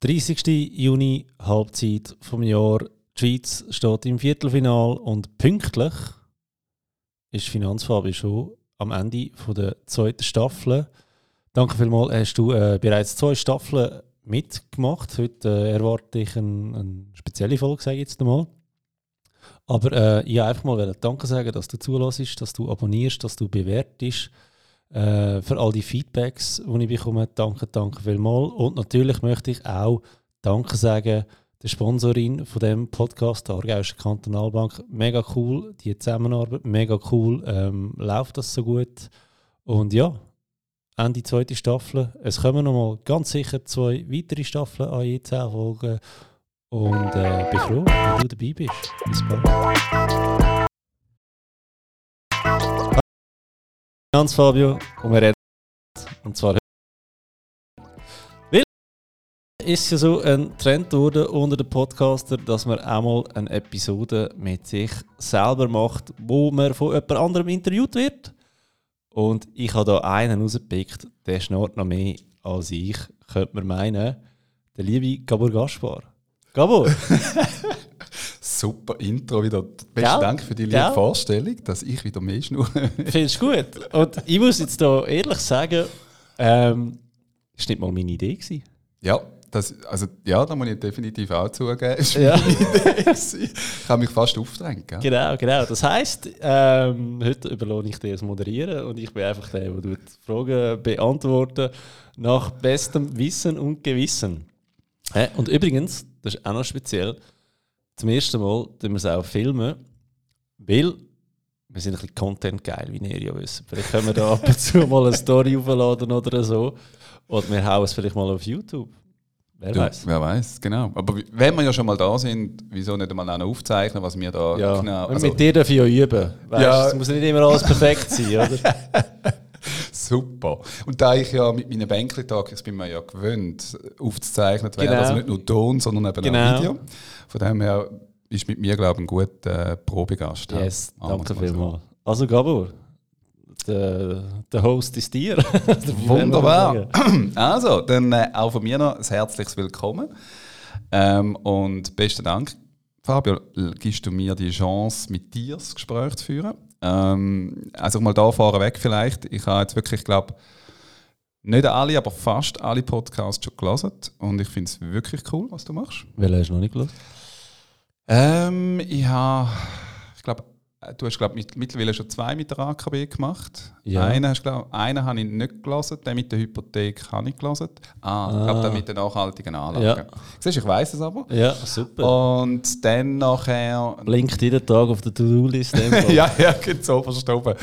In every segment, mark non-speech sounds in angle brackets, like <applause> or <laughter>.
30. Juni, Halbzeit vom Jahr. Die Schweiz steht im Viertelfinal und pünktlich ist Finanzfabi schon am Ende der zweiten Staffel. Danke vielmals, hast du äh, bereits zwei Staffeln mitgemacht. Heute äh, erwarte ich eine, eine spezielle Folge, sage ich jetzt einmal. Aber äh, ich wollte einfach mal Danke sagen, dass du zulässt, dass du abonnierst, dass du bewertest. Äh, für all die Feedbacks, die ich bekomme, danke, danke vielmals. Und natürlich möchte ich auch Danke sagen der Sponsorin von dem Podcast, der Aargauische Kantonalbank. Mega cool, die Zusammenarbeit, mega cool, ähm, läuft das so gut. Und ja, Ende zweite Staffel. Es kommen noch mal ganz sicher zwei weitere Staffeln an je Folgen. Und äh, bin froh, wenn du dabei bist. Bis bald. Hans Fabio und wir reden und zwar weil ist ja so ein Trend geworden unter den Podcaster, dass man einmal eine Episode mit sich selber macht, wo man von jemand anderem interviewt wird. Und ich habe da einen rausgepickt, der schnurrt noch mehr als ich, könnte man meinen. Der liebe Gabor Gaspar. Gabor! <laughs> Super Intro wieder. Besten Dank für die liebe Gell? Vorstellung, dass ich wieder mehr schnurre. <laughs> Findest du gut? Und ich muss jetzt hier ehrlich sagen, ähm, das war nicht mal meine Idee. Gewesen. Ja, das, also, ja, da muss ich definitiv auch zugeben. Das ja. meine Idee. ich habe mich fast aufgedrängt. Gell? Genau, genau. Das heisst, ähm, heute überlohne ich dir das Moderieren und ich bin einfach der, der die Fragen beantworten nach bestem Wissen und Gewissen. Und übrigens, das ist auch noch speziell, zum ersten Mal tun wir es auch filmen, weil wir sind ein bisschen Content geil, wie ihr ja wisst. Vielleicht können wir da ab und zu mal eine Story aufladen oder so. Oder wir hauen es vielleicht mal auf YouTube. Wer weiß. wer weiß, genau. Aber wenn wir ja schon mal da sind, wieso nicht einmal auch aufzeichnen, was wir da ja. genau. Also, mit dir darf ich ja üben. Weißt, ja. Es muss nicht immer alles perfekt sein, oder? <laughs> Super. Und da ich ja mit meinen Bänkli-Tagen, ich bin mir ja gewöhnt, aufgezeichnet werden, genau. also nicht nur Ton, sondern eben genau. auch Video. Von dem her ist mit mir, glaube ich, ein guter äh, Probegast. Yes, ja. danke vielmals. Also Gabor, der, der Host ist dir. <laughs> Wunderbar. <clears throat> Also, dann äh, auch von mir noch ein herzliches Willkommen. Ähm, und besten Dank, Fabio, gibst du mir die Chance, mit dir das Gespräch zu führen. Ähm, also mal da vorweg vielleicht. Ich habe jetzt wirklich, glaube nicht alle, aber fast alle Podcasts schon gelesen. Und ich finde es wirklich cool, was du machst. Welche hast du noch nicht gelesen? Ähm, ich habe, ich glaube, du hast glaube mittlerweile schon zwei mit der AKB gemacht. Ja. Einen, hast, glaub, einen habe ich nicht gelesen, den mit der Hypothek habe ich gelesen. Ah, ah. ich glaube, den mit den nachhaltigen Anlagen. Ja. Siehst ich weiß es aber. Ja, super. Und dann nachher... Blinkt jeden Tag auf der To-Do-List. <laughs> ja, ja, geht so verstoppen.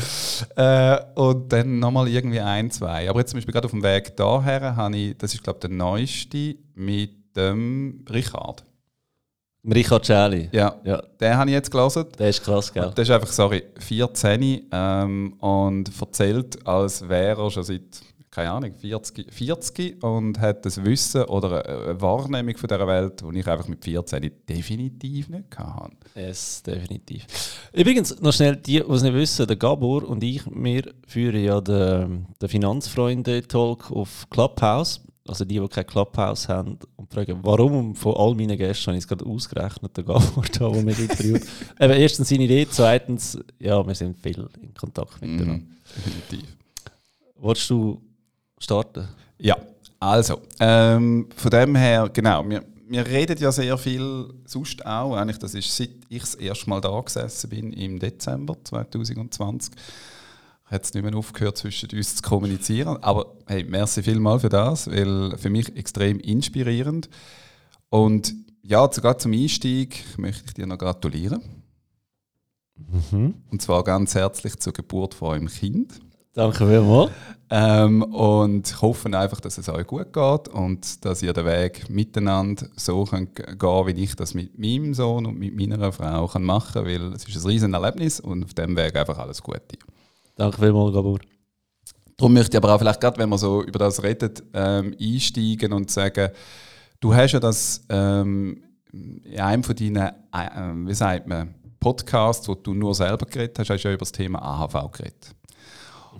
Äh, und dann nochmal irgendwie ein, zwei. Aber jetzt zum Beispiel gerade auf dem Weg daher habe ich, das ist glaube ich der neueste, mit dem Richard. Richard Schäli. Ja, ja. den habe ich jetzt gelesen. Der ist krass, gell? der ist einfach, sorry, 14 ähm, und erzählt, als wäre er schon seit, keine Ahnung, 40, 40 und hat das Wissen oder eine Wahrnehmung von dieser Welt, die ich einfach mit 14 definitiv nicht hatte. Yes, definitiv. Übrigens, noch schnell, die, die es nicht wissen, der Gabor und ich, wir führen ja den, den Finanzfreunde-Talk auf Clubhouse also die, die kein Clubhouse haben und fragen, warum von all meinen Gästen habe ich es gerade ausgerechnet, der Gabor da, der mich interviewt. <laughs> Eben, erstens seine Idee, zweitens, ja, wir sind viel in Kontakt miteinander. Mm, definitiv. Wolltest du starten? Ja, also, ähm, von dem her, genau, wir, wir reden ja sehr viel, sonst auch, eigentlich, das ist seit ich das erste Mal da gesessen bin, im Dezember 2020 hat es nicht mehr aufgehört, zwischen uns zu kommunizieren. Aber hey, merci vielmal für das, weil für mich extrem inspirierend. Und ja, sogar zum Einstieg möchte ich dir noch gratulieren. Mhm. Und zwar ganz herzlich zur Geburt von eurem Kind. Danke vielmals. Ähm, und ich hoffe einfach, dass es euch gut geht und dass ihr den Weg miteinander so könnt gehen wie ich das mit meinem Sohn und mit meiner Frau kann machen kann, weil es ist ein riesen Erlebnis und auf dem Weg einfach alles Gute. Danke vielmals, Gabor. Darum möchte ich aber auch vielleicht gerade, wenn man so über das redet, ähm, einsteigen und sagen, du hast ja das ähm, in einem von deinen, äh, wie sagt man, Podcasts, wo du nur selber geredet hast, hast du ja über das Thema AHV geredet.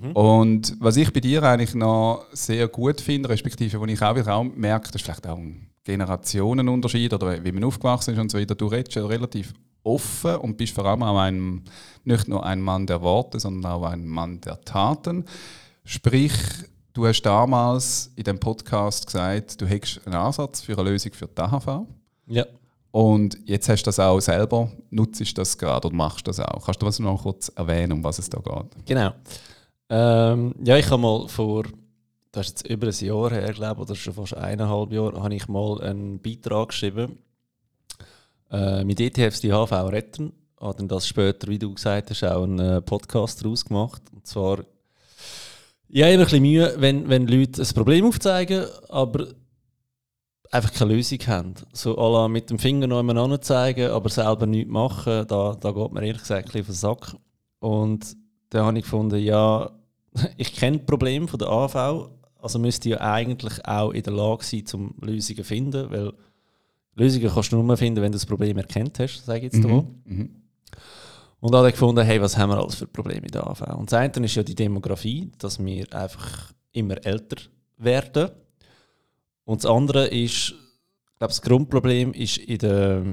Mhm. Und was ich bei dir eigentlich noch sehr gut finde, respektive, wo ich auch wieder auch merke, das ist vielleicht auch ein Generationenunterschied oder wie man aufgewachsen ist und so weiter. Du redest ja relativ offen und bist vor allem auch ein, nicht nur ein Mann der Worte, sondern auch ein Mann der Taten. Sprich, du hast damals in dem Podcast gesagt, du hättest einen Ansatz für eine Lösung für die AHV. Ja. Und jetzt hast du das auch selber, nutzt das gerade oder machst das auch. Kannst du das noch kurz erwähnen, um was es da geht? Genau. Ähm, ja, ich habe mal vor, das ist jetzt über ein Jahr her, glaube oder schon fast eineinhalb Jahre, habe ich mal einen Beitrag geschrieben äh, mit ETFs die HV retten. Habe dann das später, wie du gesagt hast, auch einen äh, Podcast daraus gemacht. Und zwar, ich habe immer ein bisschen Mühe, wenn, wenn Leute ein Problem aufzeigen, aber einfach keine Lösung haben. So alle mit dem Finger noch jemand zeigen, aber selber nichts machen, da, da geht mir ehrlich gesagt ein bisschen auf den Sack. Und dann habe ich gefunden, ja, <laughs> ich kenne das Problem von der AV, also müsste ich ja eigentlich auch in der Lage sein, um Lösungen zu finden, weil Lösungen kannst du nur finden, wenn du das Problem erkannt hast, sage ich jetzt mhm. mal. Mhm. Und dann habe ich gefunden, hey, was haben wir alles für Probleme in der AV? Und das eine ist ja die Demografie, dass wir einfach immer älter werden. Und das andere ist, ich glaube, das Grundproblem ist in der,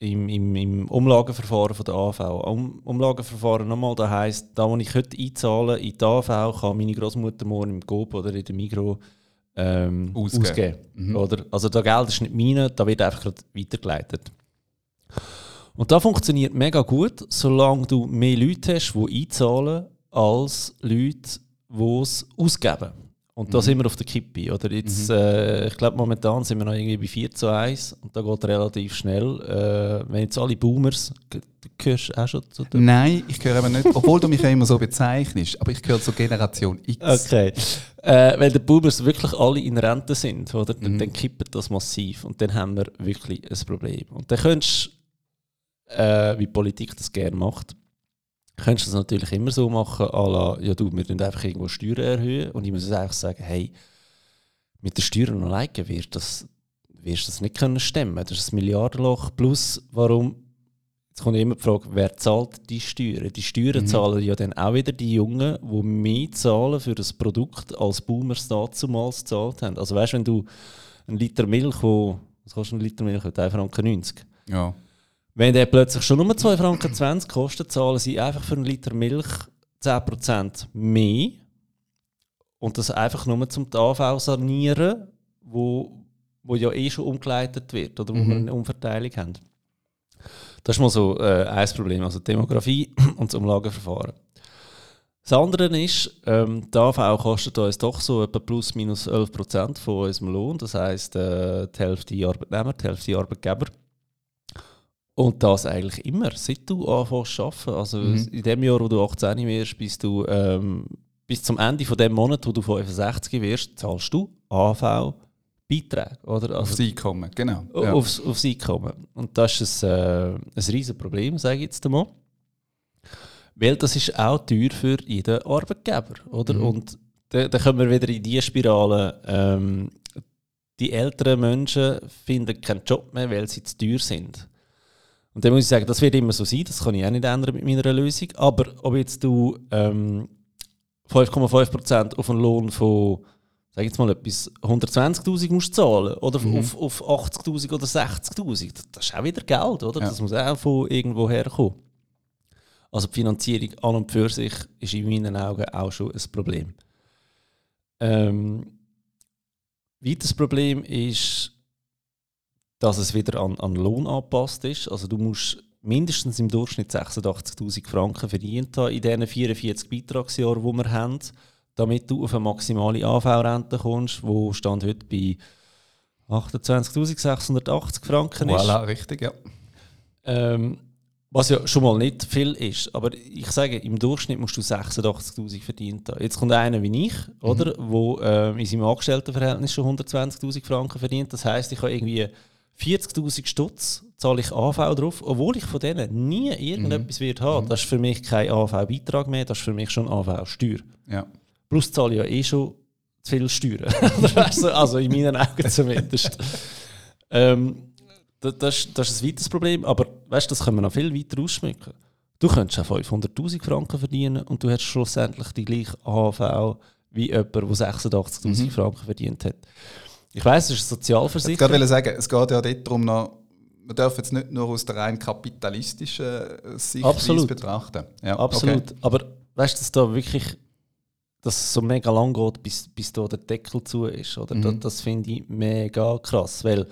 im, im, im Umlageverfahren von der AV. Um, Umlageverfahren nochmal, das heisst, da wo ich heute einzahle in die AV, kann meine Großmutter morgen im GOP oder in der Migro ähm, ausgeben. ausgeben mhm. oder? Also das Geld ist nicht meine, da wird einfach weitergeleitet. Und das funktioniert mega gut, solange du mehr Leute hast, die einzahlen, als Leute, die es ausgeben. Und da mhm. sind wir auf der Kippe. Oder jetzt, mhm. äh, ich glaube, momentan sind wir noch irgendwie bei 4 zu 1 und da geht relativ schnell. Äh, wenn jetzt alle Boomers, gehörst du auch schon zu dem? Nein, ich gehöre aber nicht, obwohl du mich ja immer so bezeichnest, aber ich gehöre zur Generation X. Okay. Äh, wenn die Boomers wirklich alle in Rente sind, oder, dann, mhm. dann kippt das massiv und dann haben wir wirklich ein Problem. Und dann könntest du, äh, wie Politik das gerne macht, könntest du das natürlich immer so machen, la, ja du, wir müssen einfach irgendwo Steuern erhöhen und ich muss einfach sagen, hey, mit den Steuern alleine wird das, wirst du das nicht können stemmen. Das ist ein Milliardenloch. Plus, warum, jetzt kommt immer die Frage, wer zahlt die Steuern? Die Steuern mhm. zahlen ja dann auch wieder die Jungen, die mehr zahlen für das Produkt, als Boomers damals gezahlt haben. Also weißt du, wenn du einen Liter Milch, wo, was kostet ein Liter Milch? 1,90 Franken. Ja. Wenn der plötzlich schon nur 2,20 Franken kostet, zahlen sie einfach für einen Liter Milch 10% mehr. Und das einfach nur zum AV sanieren, wo, wo ja eh schon umgeleitet wird oder wo mhm. wir eine Umverteilung haben. Das ist mal so äh, ein Problem, also Demografie <clears throat> und das Umlageverfahren. Das andere ist, ähm, die AV kostet uns doch so etwa plus minus 11% von unserem Lohn. Das heisst, äh, die Hälfte Arbeitnehmer, die Hälfte Arbeitgeber. Und das eigentlich immer, seit du anfängst zu arbeiten. Also mhm. in dem Jahr, wo du 18 wirst, bis, du, ähm, bis zum Ende von dem Monat, wo du 65 wirst, zahlst du AV Beiträge. Oder? Also, aufs Einkommen, genau. Ja. Aufs, aufs Einkommen. Und das ist ein, äh, ein riesiges Problem, sage ich jetzt einmal. Weil das ist auch teuer für jeden Arbeitgeber. Oder? Mhm. Und da, da kommen wir wieder in die Spirale. Ähm, die älteren Menschen finden keinen Job mehr, weil sie zu teuer sind. Und dann muss ich sagen, das wird immer so sein, das kann ich auch nicht ändern mit meiner Lösung. Aber ob jetzt du ähm, 5,5% auf einen Lohn von, sag jetzt mal etwas, 120'000 musst zahlen oder mhm. auf, auf 80'000 oder 60'000, das ist auch wieder Geld, oder? Ja. Das muss auch von irgendwo herkommen. Also die Finanzierung an und für sich ist in meinen Augen auch schon ein Problem. Ähm, weiteres Problem ist, dass es wieder an, an Lohn angepasst ist. Also du musst mindestens im Durchschnitt 86'000 Franken verdient haben in diesen 44 Beitragsjahren, die wir haben, damit du auf eine maximale AV-Rente kommst, wo Stand heute bei 28'680 Franken ist. Voilà, richtig, ja. Ähm, was ja schon mal nicht viel ist. Aber ich sage, im Durchschnitt musst du 86'000 verdient haben. Jetzt kommt einer wie ich, mhm. oder, wo äh, in seinem Angestelltenverhältnis schon 120'000 Franken verdient. Das heißt, ich habe irgendwie 40.000 Stutz zahle ich AV drauf, obwohl ich von denen nie irgendetwas mhm. wird haben. Mhm. Das ist für mich kein AV-Beitrag mehr, das ist für mich schon AV-Steuer. Ja. Plus zahle ich ja eh schon zu viel Steuern. <laughs> also in meinen Augen <laughs> zumindest. ähm, das, das, das, ist ein weiteres Problem, aber weißt, das können wir noch viel weiter ausschmücken. Du könntest auch 500'000 Franken verdienen und du hast schlussendlich die gleiche AV wie jemand, der 86'000 mhm. Franken verdient hat. Ich weiss, es ist eine Ich Sozialversicherung. wollte sagen, es geht ja dort darum, noch, man darf jetzt nicht nur aus der rein kapitalistischen Sichtweise Absolut. betrachten. Ja, Absolut. okay. Aber weißt du, dass da wirklich dass es so mega lang geht, bis, bis da der Deckel zu ist. Oder? Mhm. Das, das finde ich mega krass. Weil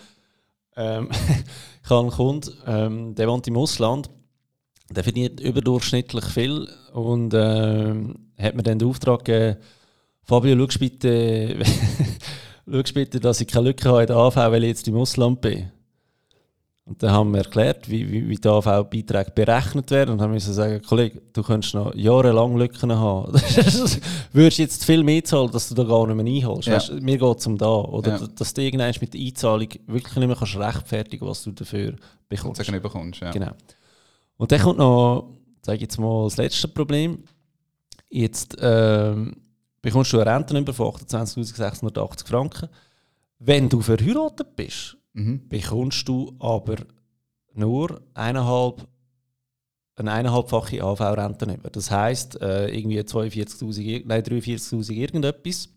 ähm, <laughs> ich habe einen Kunden, ähm, der wohnt im Ausland, der verdient überdurchschnittlich viel und ähm, hat mir dann den Auftrag gegeben, Fabio, schau bitte, <laughs> schau bitte, dass ich keine Lücke habe in der AV, weil ich jetzt im Ausland bin. Und dann haben wir erklärt, wie, wie, wie die AV-Beiträge berechnet werden. Und haben müssen sagen, Kollege, du könntest noch jahrelang Lücken haben. <laughs> du würdest jetzt viel mehr zahlen, dass du da gar nicht mehr einholst. Ja. Weißt, mir geht es um da. Oder Ja. dass du irgendwann mit der Einzahlung wirklich nicht mehr kannst rechtfertigen was du dafür bekommst. sagen bekommst, ja. Genau. Und dann kommt noch, sage ich jetzt mal, das letzte Problem. Jetzt ähm, bekommst du eine Rente über von 28.680 Franken. Wenn du verheiratet bist, Mhm. bekommst du aber nur eineinhalb, eine eineinhalbfache AV-Rente über. Das heisst, äh, irgendwie 42.000, ir- nein, 43.000 irgendetwas.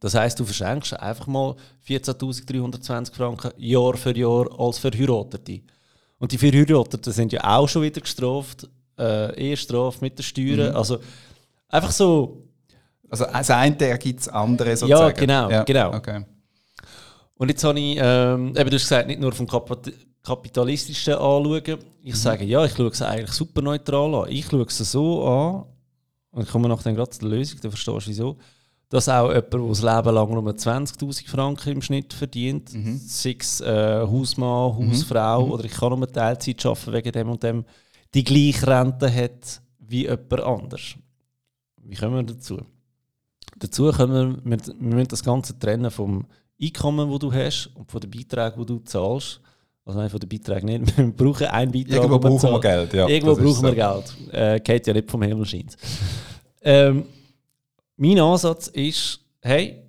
Das heisst, du verschenkst einfach mal 14.320 Franken Jahr für Jahr als Verheiratete. Und die Verheirateten sind ja auch schon wieder gestraft, äh, Ehestrafe mit den Steuern. Mhm. Also einfach so, Also das eine ergibt das andere sozusagen. genau, genau. Okay. Und jetzt habe ich, ähm, eben, du hast gesagt, nicht nur vom kapitalistischen anschauen. Ich sage, ja, ich schaue es eigentlich super neutral an. Ich schaue es so an, und ich komme nachher gerade zu der Lösung, dann verstehst du wieso, dass auch jemand, der das Leben lang nur 20'000 Franken im Schnitt verdient, sei es äh, Hausmann, Hausfrau oder ich kann nur Teilzeit arbeiten wegen dem und dem, die gleiche Rente hat wie jemand anders. Wie kommen wir dazu? Dazu können wir, wir, wir müssen das Ganze trennen vom Einkommen, das du hast und von den Beiträgen, die du zahlst. Also nein, von den Beiträgen nicht. <laughs> Wir brauchen einen Beitrag. Irgendwo brauchen wir. Geld. Ja, Irgendwo brauchen wir so. Geld. Äh, geht ja nicht vom Himmel scheint. ähm, mein Ansatz ist, hey,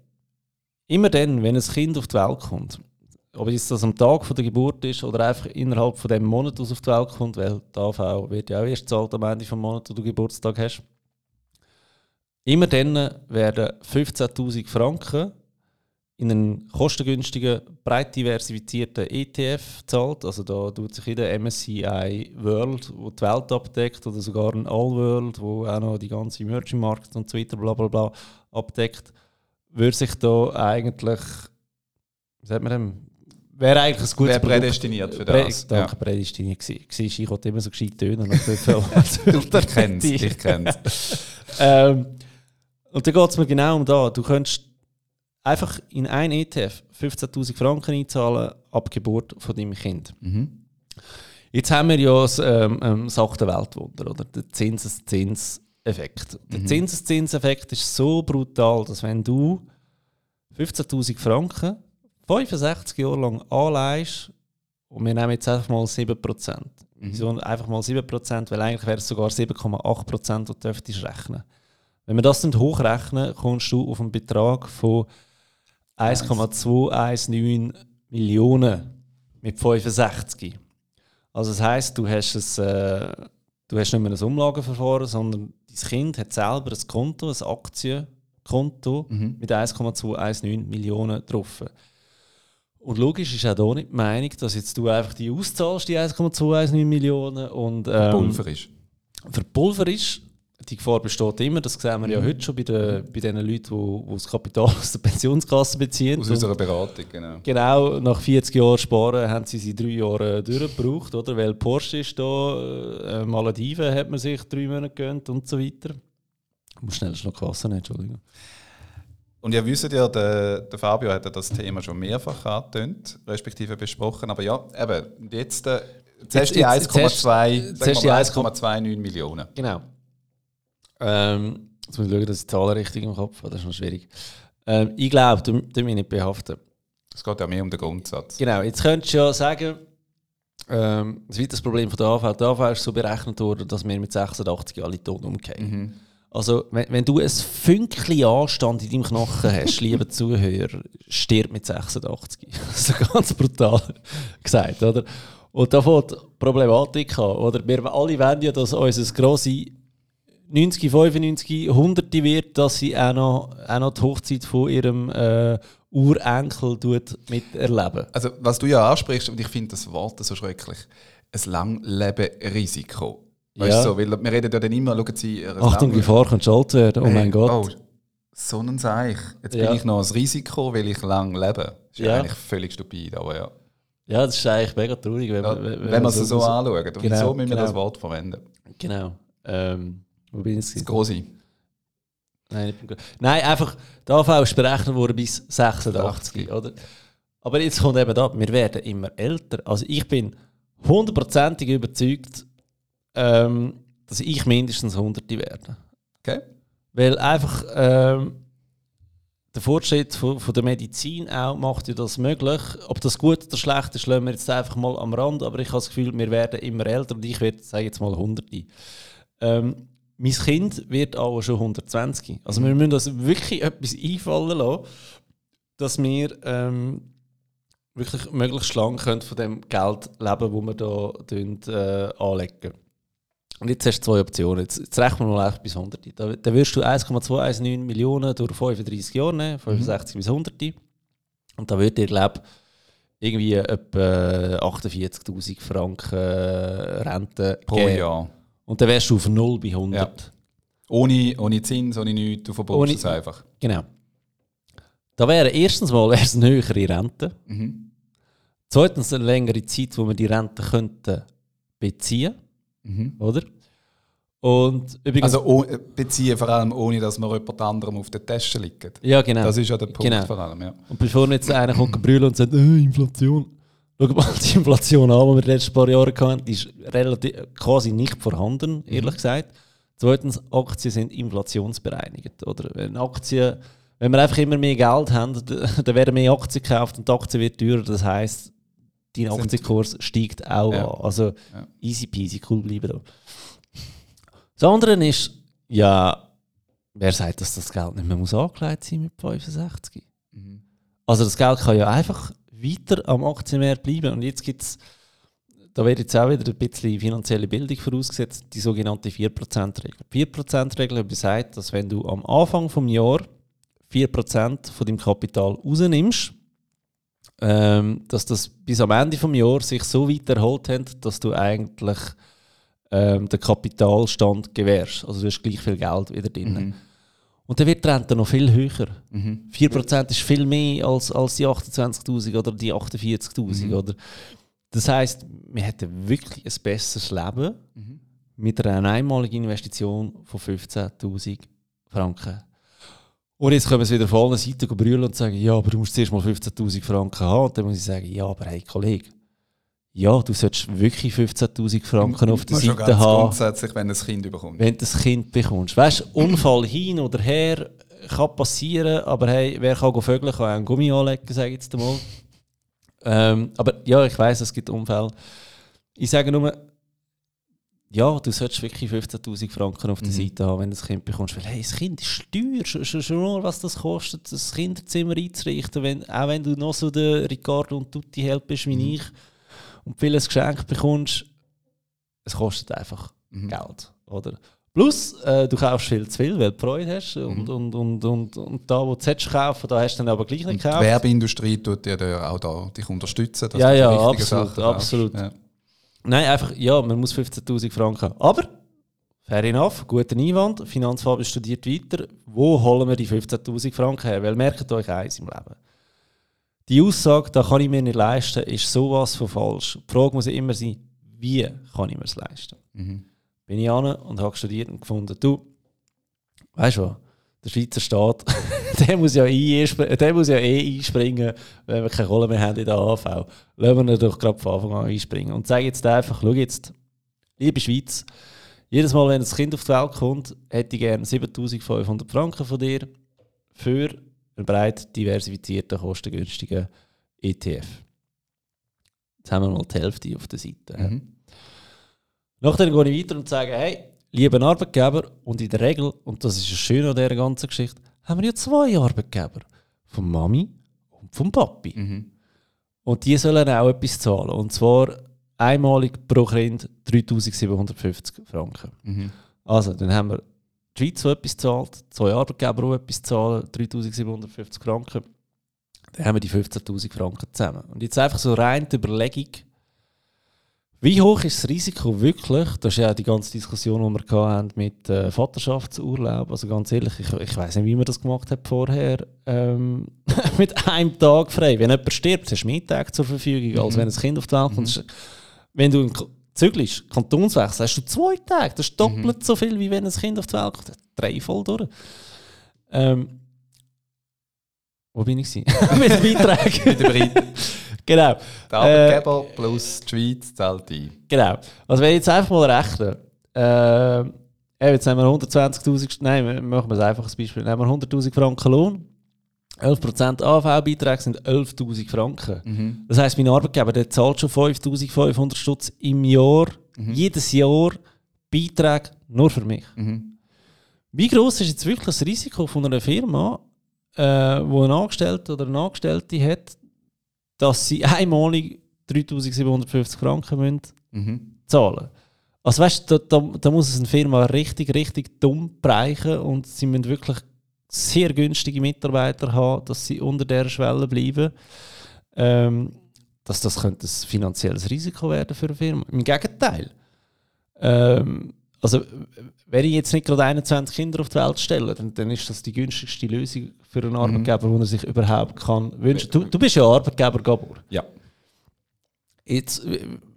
immer dann, wenn ein Kind auf die Welt kommt, ob jetzt das am Tag von der Geburt ist oder einfach innerhalb von dem Monat, wo es auf die Welt kommt, weil die AV wird ja auch erst gezahlt am Ende des Monats, wo du Geburtstag hast. Immer dann werden 15.000 Franken in einen kostengünstigen, breit diversifizierten ETF gezahlt. Also da tut sich jeder MSCI World, wo die Welt abdeckt, oder sogar ein All World, wo auch noch die ganze Emerging Market und so weiter bla bla bla abdeckt, würde sich da eigentlich, wie sagt man dem, wäre eigentlich ein gutes Wäre prädestiniert für Prä- das. Danke, prädestiniert gewesen. Siehst Ich wollte immer so gescheit tönen. <laughs> Ich kenne es, ich kenne <laughs> ähm, und da geht es mir genau um da. Du könntest einfach in ein ETF 15.000 Franken einzahlen ab Geburt von deinem Kind. mhm. Jetzt haben wir ja das, ähm, ähm, das achte Weltwunder, oder? Der Zinseszinseffekt. Der Mhm. Zinseszinseffekt ist so brutal, dass wenn du 15.000 Franken 65 Jahre lang anleihst, und wir nehmen jetzt einfach mal 7%. Mhm. Wieso einfach mal 7%? Weil eigentlich wäre es sogar 7,8%, die du dürftest rechnen. Wenn wir das hochrechnen, kommst du auf einen Betrag von 1,219 Millionen mit 65. Also das heisst, du hast, es, äh, du hast nicht mehr ein Umlageverfahren, sondern dein Kind hat selber ein Konto, ein Aktienkonto Mhm. mit 1,219 Millionen drauf. Und logisch ist auch hier nicht die Meinung, dass jetzt du einfach die auszahlst, die 1,219 Millionen und ähm, Pulver ist. verpulver ist. Die Gefahr besteht immer, das sehen wir ja heute schon bei, den, bei den Leuten, die, das Kapital aus der Pensionskasse beziehen. Aus unserer Beratung, genau. Genau, nach 40 Jahren Sparen haben sie sie drei Jahre durchgebraucht, oder? Weil Porsche ist da, äh, Malediven hat man sich drei Monate gegönnt und so weiter. Ich muss schnell noch Kasse Entschuldigung. Und ihr wisst ja, der, der Fabio hat ja das Thema schon mehrfach angetönt, respektive besprochen. Aber ja, eben, jetzt, äh, Jetzt- jetzt- 1,2 sagen zuerst wir mal die 1,2 1,29 Millionen. Genau. Ähm, jetzt muss ich schauen, dass ich die Zahlen richtig im Kopf habe, das ist noch schwierig. Ähm, ich glaube, du, du mich nicht behaften. Es geht ja mehr um den Grundsatz. Genau, jetzt könntest du ja sagen, ähm, das weiteres Problem von der AV, die AV ist so berechnet worden, dass wir mit 86 alle tot umgehen. Mhm. Also, wenn, wenn du ein Fünkchen Anstand in deinem Knochen hast, <laughs> lieber Zuhörer, stirb mit 86. <laughs> Das ist ganz brutal <laughs> gesagt, oder? Und da fängt die Problematik an, oder? Wir alle wollen ja, dass unser grosse 90, 95, 100 wird, dass sie auch noch, auch noch die Hochzeit von ihrem äh, Urenkel miterleben. Also, was du ja ansprichst, und ich finde das Wort so schrecklich, ein Langleben-Risiko. Weißt Ja. du, so, weil wir reden ja dann immer, schauen Sie, Achtung, Gefahr könnte alt werden. Oh Hey, mein Gott. Oh, so ein Seich. Jetzt Ja. bin ich noch ein Risiko, weil ich lang lebe. Ist ja, eigentlich völlig stupid, aber ja. Ja, das ist eigentlich mega traurig, wenn, ja man- wenn, man es so, anschaut. Und Genau, wieso müssen wir genau. das Wort verwenden? Genau. Ähm, wo bin ich Das? Große. Nein, beim Gro- Nein, einfach, die AV ist berechnet worden bis 86, oder? Aber jetzt kommt eben da, wir werden immer älter. Also ich bin hundertprozentig überzeugt, ähm, dass ich mindestens 100 werde. Okay. Weil einfach ähm, der Fortschritt von, von der Medizin auch macht ja das möglich. Ob das gut oder schlecht ist, lassen wir jetzt einfach mal am Rand. Aber ich habe das Gefühl, wir werden immer älter und ich werde, sage jetzt mal, 100. Ähm, mein Kind wird auch schon 120. Also wir müssen uns wirklich etwas einfallen lassen, dass wir ähm, wirklich möglichst lang können von dem Geld leben wo wir da tun, äh, anlegen. Und jetzt hast du zwei Optionen. Jetzt, jetzt rechnen wir mal einfach bis 100. Da, da wirst du 1,219 Millionen durch 35 Jahre nehmen, 65 bis 100. Und da wird dir, glaube irgendwie etwa 48'000 Franken äh, Rente Pro geben. Jahr. Und dann wärst du auf 0 bei 100. Ohne, ohne Zins, ohne nichts, du Ohne- es einfach. Genau. Da wäre erstens mal wär's <laughs> eine höhere Rente. Mhm. Zweitens eine längere Zeit, wo wir die Rente könnten beziehen, Mhm. oder? Und übrigens... Also oh, beziehen vor allem, ohne dass man jemand anderem auf der Tasche liegt. ja, genau. Das ist ja der Punkt Genau. vor allem, ja. Und bevor jetzt einer kommt brüllen und sagt, äh, Inflation. Schau mal <laughs> die Inflation an, die wir die letzten paar Jahre hatten, die ist relativ, quasi nicht vorhanden, ehrlich gesagt. Zweitens, Aktien sind inflationsbereinigt. Oder? Wenn, Aktien, wenn wir einfach immer mehr Geld haben, <laughs> dann werden mehr Aktien gekauft und die Aktie wird teurer. Das heisst, dein Aktienkurs steigt auch Ja. an. Also Ja. easy peasy, cool bleiben da. Das andere ist, ja, wer sagt, dass das Geld nicht mehr muss angelegt sein mit 65? Mhm. Also das Geld kann ja einfach weiter am Aktienmarkt bleiben. Und jetzt gibt es, da wird jetzt auch wieder ein bisschen finanzielle Bildung vorausgesetzt, die sogenannte 4%-Regel. 4%-Regel besagt, dass wenn du am Anfang des Jahres 4% von deinem Kapital rausnimmst, ähm, dass das bis am Ende des Jahres sich so weit erholt hat, dass du eigentlich ähm, den Kapitalstand gewährst. Also du hast gleich viel Geld wieder drin. Mhm. Und dann wird die Rente noch viel höher. Mhm. 4% ist viel mehr als, als die 28.000 oder die 48.000. Mhm. Oder? Das heisst, wir hätten wirklich ein besseres Leben Mhm. mit einer einmaligen Investition von 15.000 Franken. Und jetzt können wir es wieder von allen Seiten brüllen und sagen, ja, aber du musst zuerst mal 15.000 Franken haben. Und dann muss ich sagen, ja, aber hey, Kollege, ja, du solltest wirklich 15.000 Franken auf der Seite ganz haben grundsätzlich, wenn ein Kind überkommt. wenn du das Kind bekommst. Weißt du, Unfall hin oder her kann passieren, aber hey, wer kann vögeln, kann auch einen Gummi anlegen, sage ich jetzt einmal. Ähm, aber ja, ich weiß, es gibt Unfälle. Ich sage nur, ja, du solltest wirklich 15.000 Franken auf der Mhm. Seite haben, wenn du das Kind bekommst. Weil hey, das Kind ist teuer, schon, schon, schon nur, was das kostet, das Kinderzimmer einzurichten, wenn, auch wenn du noch so der Ricardo und Tutti Held bist wie Mhm. ich und vieles Geschenk bekommst, es kostet einfach Mhm. Geld. Oder? Plus, äh, du kaufst viel zu viel, weil du Freude hast. Und, Mhm. und, und, und, und da, wo du sollst kaufen, da hast du dann aber gleich nicht die gekauft. Werbeindustrie tut dir da auch da dich unterstützen. Ja, die ja, absolut, Sachen absolut. Ja. Nein, einfach, ja, man muss 15.000 Franken haben. Aber, fair enough, guter Einwand. Finanzfabel studiert weiter. Wo holen wir die 15.000 Franken her? Weil merkt euch eins im Leben. Die Aussage, da kann ich mir nicht leisten, ist sowas von falsch. Die Frage muss ja immer sein, wie kann ich mir es leisten? Mhm. bin ich an und habe studiert und gefunden, du, weißt du der Schweizer Staat, <laughs> der, muss ja der muss ja eh einspringen, wenn wir keine Kohle mehr haben in der AV. Lassen wir ihn doch gerade von Anfang an einspringen. Und sage jetzt einfach, schau jetzt, liebe Schweiz, jedes Mal, wenn ein Kind auf die Welt kommt, hätte ich gerne 7500 Franken von dir für einen breit diversifizierten, kostengünstigen ETF. Jetzt haben wir mal die Hälfte auf der Seite. Mhm. Nachher gehe ich weiter und sage, hey, lieber Arbeitgeber, und in der Regel, und das ist das Schöne an dieser ganzen Geschichte, haben wir ja zwei Arbeitgeber. Von Mami und vom Papi. Mhm. Und die sollen auch etwas zahlen. Und zwar einmalig pro Kind 3750 Franken. Mhm. Also, dann haben wir die Schweiz, die etwas zahlt, zwei Arbeitgeber, die etwas zahlen, 3750 Franken. dann haben wir die 15'000 Franken zusammen. Und jetzt einfach so rein die Überlegung, wie hoch ist das Risiko wirklich? Das ist ja die ganze Diskussion, die wir hatten mit äh, Vaterschaftsurlaub. Also ganz ehrlich, ich, ich weiß nicht, wie man das gemacht hat vorher. Ähm, <laughs> mit einem Tag frei. Wenn jemand stirbt, hast du mehr Tage zur Verfügung, als Mhm. wenn ein Kind auf die Welt kommt. Mhm. Wenn du in K- zügelst, Kantonswechsel, hast du zwei Tage. Das ist doppelt Mhm. so viel, wie wenn ein Kind auf die Welt kommt. Drei voll durch. Ähm, wo bin ich? <laughs> mit den Beiträgen. <laughs> Mit Briten. genau. Der Arbeitgeber plus die Schweiz zahlt ein. Genau. Also wenn ich jetzt einfach mal rechne, äh, jetzt haben wir 120'000, nein, machen wir es einfach als Beispiel, nehmen wir 100'000 Franken Lohn, 11% AV-Beiträge sind 11'000 Franken. Mhm. Das heisst, mein Arbeitgeber der zahlt schon 5'500 Stutz im Jahr, Mhm. jedes Jahr Beiträge nur für mich. Mhm. Wie groß ist jetzt wirklich das Risiko von einer Firma, äh, wo ein Angestellter oder eine Angestellte hat, dass sie einmalig 3'750 Franken müssen Mhm. zahlen. Also weißt du, da, da, da muss es eine Firma richtig, richtig dumm bereichen und sie müssen wirklich sehr günstige Mitarbeiter haben, dass sie unter der Schwelle bleiben. Ähm, dass das könnte ein finanzielles Risiko werden für eine Firma. Im Gegenteil. Ähm, also, wenn ich jetzt nicht gerade 21 Kinder auf die Welt stelle, dann, dann ist das die günstigste Lösung für einen Arbeitgeber, den er sich überhaupt kann wünschen. Du, du bist ja Arbeitgeber, Gabor. Ja. Jetzt,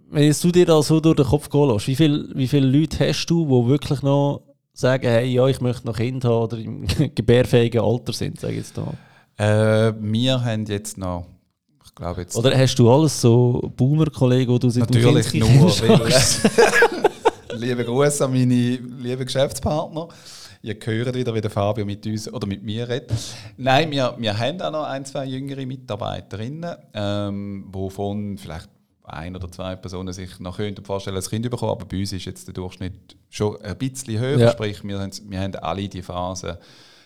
wenn jetzt du dir da so durch den Kopf gehen lässt, wie, viel, wie viele Leute hast du, die wirklich noch sagen, hey, ja, ich möchte noch Kind haben oder im <laughs> gebärfähigen Alter sind, sage ich jetzt mal. Äh, wir haben jetzt noch, ich glaube jetzt. Oder hast du alles so Boomer-Kollegen, die du seit dem Natürlich Kinski nur, <laughs> <laughs> liebe Grüße an meine lieben Geschäftspartner. Ihr hört wieder, wie der Fabio mit uns oder mit mir redet. Nein, wir, wir haben auch noch ein, zwei jüngere Mitarbeiterinnen, ähm, wovon vielleicht ein oder zwei Personen sich noch könnten vorstellen, ein Kind bekommen, aber bei uns ist jetzt der Durchschnitt schon ein bisschen höher. Ja. Sprich, wir haben, wir haben alle die Phase,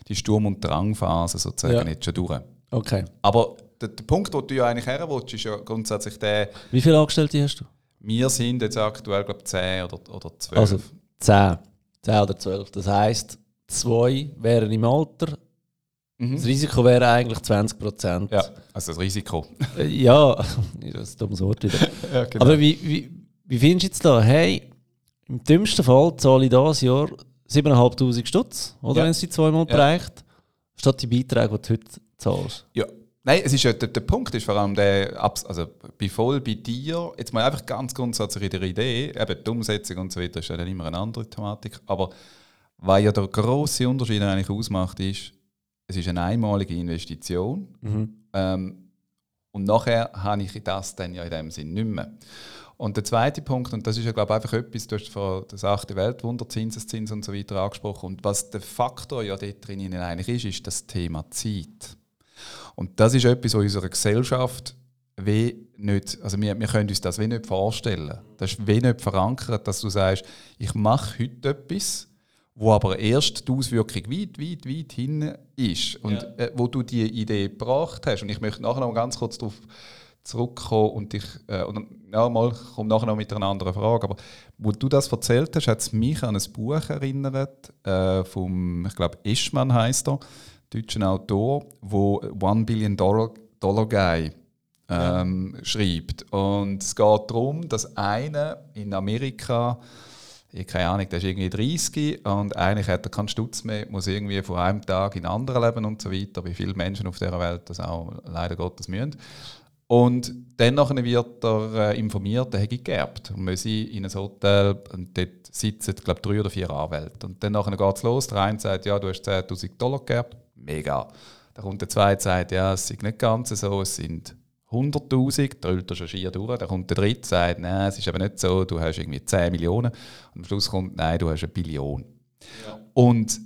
die Sturm- und Drangphase sozusagen Ja. jetzt schon durch. Okay. Aber der, der Punkt, wo du ja eigentlich her willst, ist ja grundsätzlich der, Wie viele Angestellte hast du? wir sind jetzt aktuell, glaube ich, 10 oder, oder 12. Also 10. 10 oder 12. Das heisst, zwei wären im Alter. Das mhm. Risiko wäre eigentlich 20 Prozent. Ja, also das Risiko. Äh, ja, das <laughs> ist ein dummes Wort wieder. <laughs> ja, genau. Aber wie, wie, wie findest du jetzt da? Hey, im dümmsten Fall zahle ich dieses Jahr 7'500 Stutz, oder Ja. wenn es die zweimal Ja. bereicht, statt die Beiträge, die du heute zahlst. ja. Nein, es ist ja, der, der Punkt ist vor allem der, also bei voll bei dir, jetzt mal einfach ganz grundsätzlich in der Idee, eben die Umsetzung und so weiter ist ja dann immer eine andere Thematik, aber was ja der grosse Unterschied eigentlich ausmacht, ist, es ist eine einmalige Investition Ähm, und nachher habe ich das dann ja in dem Sinn nicht mehr. Und der zweite Punkt, und das ist ja glaube ich einfach etwas, du hast vor das achte Weltwunder, Zinseszins und so weiter angesprochen, und was der Faktor ja dort drin eigentlich ist, ist das Thema Zeit. Und das ist etwas, was in unserer Gesellschaft wie nicht, also wir, wir können uns das wie nicht vorstellen. Das ist wie nicht verankert, dass du sagst, ich mache heute etwas, wo aber erst die Auswirkung weit, weit, weit hin ist und Ja. äh, wo du die Idee gebracht hast. Und ich möchte nachher noch ganz kurz darauf zurückkommen und dich, äh, und ja, mal, ich komme nachher noch mit einer anderen Frage, aber wo du das erzählt hast, hat es mich an ein Buch erinnert, äh, vom, ich glaube, Eschmann heißt er, deutschen Autor, wo One Billion Dollar, Dollar Guy ähm, schreibt. Und es geht darum, dass einer in Amerika, ich keine Ahnung, der ist irgendwie 30 und eigentlich hat er keinen Stutz mehr, muss irgendwie von einem Tag in den anderen leben und so weiter, wie viele Menschen auf dieser Welt das auch leider Gottes müssen. Und dann wird er äh, informiert, er hätte geerbt und müsse in ein Hotel und dort sitzen, glaube drei oder vier Anwälte. Und dann geht es los, der eine sagt, ja, du hast 10'000 Dollar geerbt, mega. Dann kommt der zweite und sagt, ja, es ist nicht ganz so, es sind 100'000, der holt er schon schier durch. Dann kommt der dritte und sagt, nein, es ist eben nicht so, du hast irgendwie 10 Millionen. Und am Schluss kommt, nein, du hast eine Billion. Und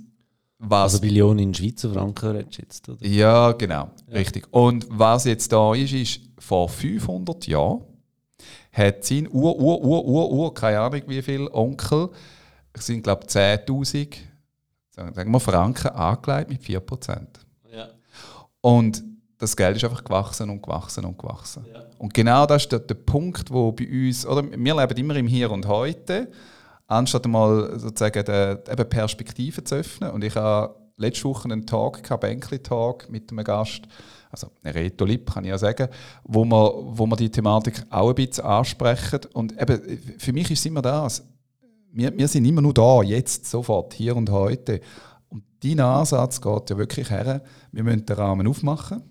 was Also Billionen in Schweizer Franken redest du jetzt, oder? ja, genau, richtig. Und was jetzt da ist, ist, vor 500 Jahren hat sein Ur, Ur, Ur, Ur, Ur, keine Ahnung wie viel Onkel, es sind glaube ich 10'000, sagen wir Franken, angelegt mit 4%. Ja. Und das Geld ist einfach gewachsen und gewachsen und gewachsen. Und genau das ist der, der Punkt, wo bei uns, oder wir leben immer im Hier und Heute, anstatt mal sozusagen die, eben Perspektiven zu öffnen. Und ich habe letzte Woche einen Talk, einen Bänkli-Talk mit einem Gast, also Reto Lipp kann ich ja sagen, wo wir, wo wir die Thematik auch ein bisschen ansprechen. Und eben, für mich ist es immer das, wir, wir sind immer nur da, jetzt, sofort, hier und heute. Und dein Ansatz geht ja wirklich her, wir müssen den Rahmen aufmachen.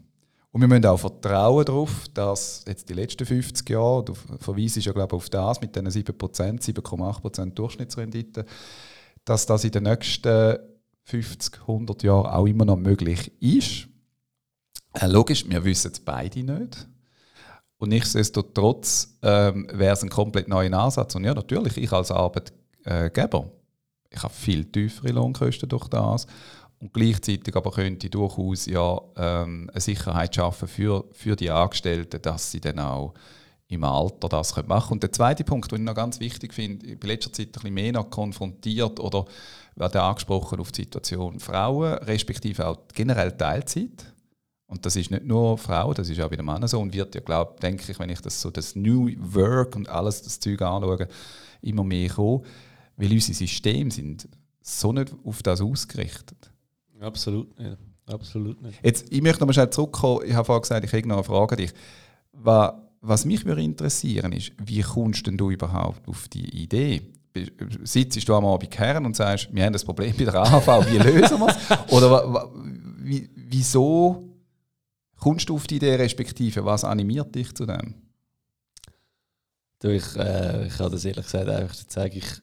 Und wir müssen auch vertrauen darauf, dass jetzt die letzten 50 Jahre, du verweisst ja glaube ich auf das mit diesen 7%, 7,8% Durchschnittsrendite, dass das in den nächsten 50, 100 Jahren auch immer noch möglich ist. Äh, logisch, wir wissen es beide nicht. Und nichtsdestotrotz ähm, wäre es ein komplett neuer Ansatz. Und ja, natürlich, ich als Arbeitgeber, ich habe viel tiefere Lohnkosten durch das. Und gleichzeitig aber könnte durchaus ja, ähm, eine Sicherheit schaffen für, für die Angestellten, dass sie dann auch im Alter das machen können. Und der zweite Punkt, den ich noch ganz wichtig finde, ich bin in letzter Zeit ein bisschen mehr noch konfrontiert oder werde angesprochen auf die Situation Frauen, respektive auch generell Teilzeit. Und das ist nicht nur Frauen, das ist auch wieder Männer so und wird ja, glaube denke ich, wenn ich das so das New Work und alles das Zeug anschaue, immer mehr kommen, weil unsere Systeme sind so nicht auf das ausgerichtet. Absolut nicht. Absolut nicht. Jetzt, ich möchte noch mal schnell zurückkommen. Ich habe vorhin gesagt, ich habe noch eine Frage an dich. Was, was mich würde interessieren ist, wie kommst denn du überhaupt auf die Idee? Sitzt du am Abend her und sagst, wir haben das Problem bei der AHV, wie lösen wir es? <laughs> Oder wie, wieso kommst du auf die Idee, respektive was animiert dich zu dem? Du, ich, äh, ich kann das ehrlich gesagt einfach sagen, ich, ich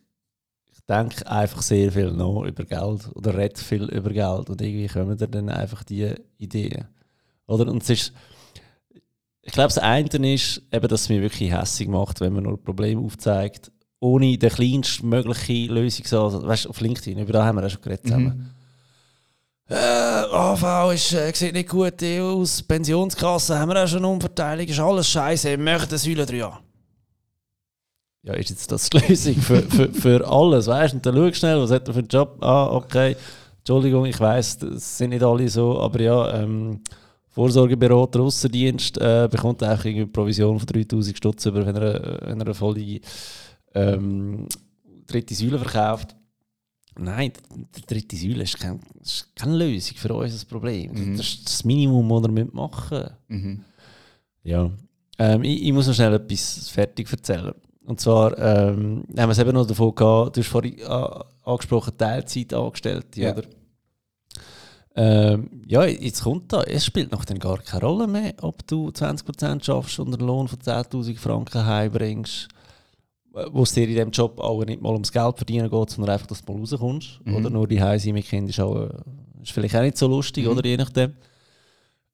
denke einfach sehr viel noch über Geld oder rede viel über Geld und irgendwie kommen dann einfach die Ideen. Oder? Und es ist, ich glaube, das eine ist, eben, dass es mich wirklich hässlich macht, wenn man nur ein Problem aufzeigt, ohne den kleinstmöglichen Lösungsansatz. Weißt du, auf LinkedIn, über da haben wir ja schon geredet zusammen. Mhm äh, AV ist, äh, sieht nicht gut aus, Pensionskasse haben wir auch schon Umverteilung, ist alles scheiße, wir möchten eine Säule 3 an. Ja, ist jetzt das die Lösung für, für, für alles, weißt? Und dann schau schnell, was hat er für einen Job? Ah, okay, Entschuldigung, ich weiß, das sind nicht alle so, aber ja, ähm, Vorsorgeberater, Aussendienst äh, bekommt einfach eine Provision von 3000 Stutz über, wenn er, wenn er eine volle ähm, dritte Säule verkauft. Nein, die dritte Säule ist, kein, ist keine Lösung für unser Problem. Mhm. Das ist das Minimum, das wir machen mhm. Ja. Ähm, ich, ich, muss noch schnell etwas fertig erzählen. Und zwar ähm, haben wir es eben noch davon gehabt, du hast vorhin äh, angesprochen, Teilzeit angestellt, ja. oder? Ähm, ja, jetzt kommt da, es spielt noch dann gar keine Rolle mehr, ob du 20% schaffst und einen Lohn von 10.000 Franken heimbringst wo es dir in diesem Job auch nicht mal ums Geld verdienen geht, sondern einfach, dass du mal rauskommst. Mhm. Oder nur die Heise mit Kind ist, auch, ist vielleicht auch nicht so lustig, mhm. oder je nachdem.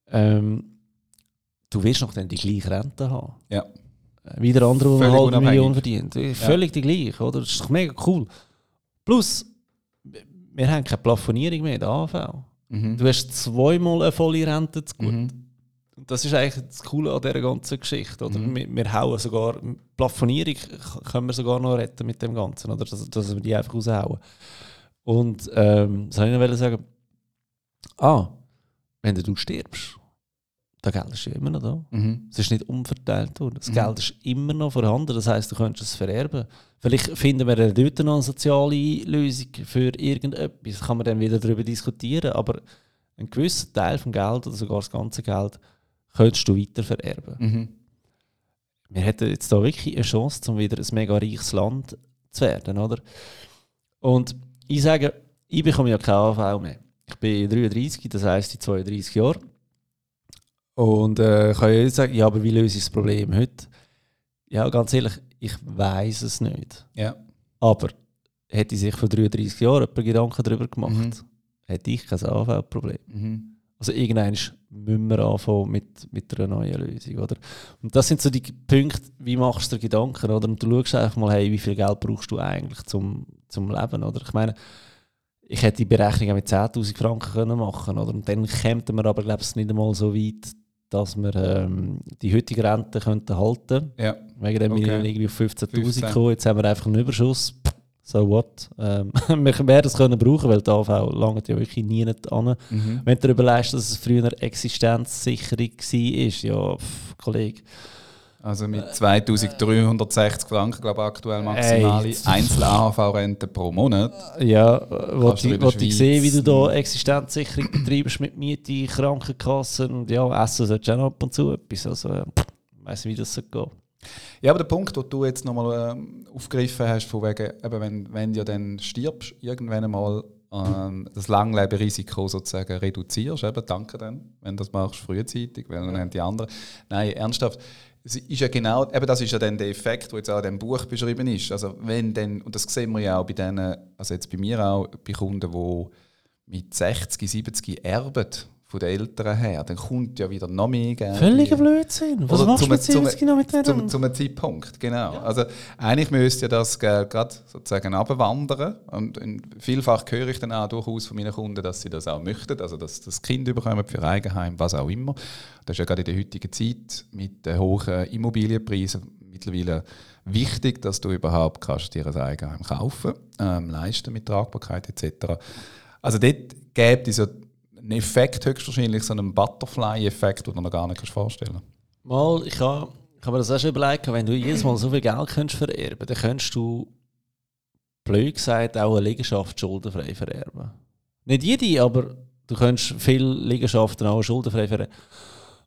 Ähm, du wirst noch dann die gleiche Rente haben. Ja. Wieder andere, die eine halbe Million verdient. Völlig ja. die gleiche, oder? Das ist doch mega cool. Plus, wir haben keine Plafonierung mehr in der AV. Mhm. Du hast zweimal eine volle Rente zu gut. Mhm das ist eigentlich das Coole an dieser ganzen Geschichte. Oder? Mhm. Wir, wir hauen sogar, Plafonierung können wir sogar noch retten mit dem Ganzen, oder? Dass, dass wir die einfach raushauen. Und ähm, was soll ich noch sagen? Ah, wenn du stirbst, das Geld ist ja immer noch da. Mhm. Es ist nicht umverteilt worden. Das mhm. Geld ist immer noch vorhanden. Das heisst, du könntest es vererben. Vielleicht finden wir dort noch eine soziale Lösung für irgendetwas. Das kann man dann wieder darüber diskutieren. Aber ein gewisser Teil vom Geld oder sogar das ganze Geld könntest du weiter vererben. Mhm. Wir hätten jetzt da wirklich eine Chance, um wieder ein mega reiches Land zu werden, oder? Und ich sage, ich bekomme ja keine AV mehr. Ich bin 33, das heisst in 32 Jahren. Und äh, kann ja jetzt sagen, ja, aber wie löse ich das Problem heute? Ja, ganz ehrlich, ich weiß es nicht. Ja. Aber hätte ich sich vor 33 Jahren jemand Gedanken darüber gemacht, mhm. hätte ich kein AV-Problem. Mhm. Also irgendwann müssen wir anfangen mit, mit einer neuen Lösung. Oder? Und das sind so die Punkte, wie machst du dir Gedanken? Oder? Und du schaust einfach mal, hey, wie viel Geld brauchst du eigentlich zum, zum Leben? Oder? Ich meine, ich hätte die Berechnung auch mit 10'000 Franken können machen oder? Und dann kämen wir aber, glaube ich, nicht einmal so weit, dass wir ähm, die heutige Rente könnten halten könnten. Ja. Wegen dem okay. wir irgendwie auf 15'000 15. gekommen. Jetzt haben wir einfach einen Überschuss so what. Ähm, <laughs> wir werden es können brauchen, weil die AV lange ja wirklich nie an. Mhm. Wenn du überlegst, dass es früher Existenzsicherung war, ja, pff, Kollege. Also mit 2360 Franken, glaube ich, aktuell maximale. Einzel-AHV-Rente pro Monat. Ja, wo Kannst du in ich, sehe, wie du da. Existenzsicherung betreibst mit Miete, Krankenkassen und ja, Essen solltest du auch noch ab und zu etwas. Also, äh, ich weiss nicht, wie das so geht. Ja, aber der Punkt, den du jetzt nochmal ähm, aufgegriffen hast, von wegen, eben, wenn, wenn du dann stirbst, irgendwann einmal ähm, das Langleberisiko sozusagen reduzierst, eben, danke dann, wenn du das machst frühzeitig, weil dann haben die anderen. Nein, ernsthaft, es ist ja genau, eben das ist ja dann der Effekt, der jetzt auch in diesem Buch beschrieben ist. Also wenn dann, und das sehen wir ja auch bei denen, also jetzt bei mir auch, bei Kunden, die mit 60, 70 erben von den Eltern her, dann kommt ja wieder noch mehr Geld. Völliger Blödsinn. Was Oder machst du mit zum- 70 noch mit denen? Zum, zum Zeitpunkt, genau. Also eigentlich müsste ja das Geld gerade sozusagen abwandern. Und in- vielfach höre ich dann auch durchaus von meinen Kunden, dass sie das auch möchten, also dass das Kind bekommen für Eigenheim, was auch immer. Das ist ja gerade in der heutigen Zeit mit den hohen Immobilienpreisen mittlerweile wichtig, dass du überhaupt kannst dir ein Eigenheim kaufen, ähm, leisten mit Tragbarkeit etc. Also dort gibt es ja einen Effekt höchstwahrscheinlich, so einen Butterfly-Effekt, den du noch gar nicht vorstellen kannst. Mal, ich habe ich hab mir das auch schon überlegt, wenn du jedes Mal so viel Geld könntest vererben dann könntest du, blöd gesagt, auch eine Liegenschaft schuldenfrei vererben. Nicht jede, aber du könntest viele Liegenschaften auch schuldenfrei vererben.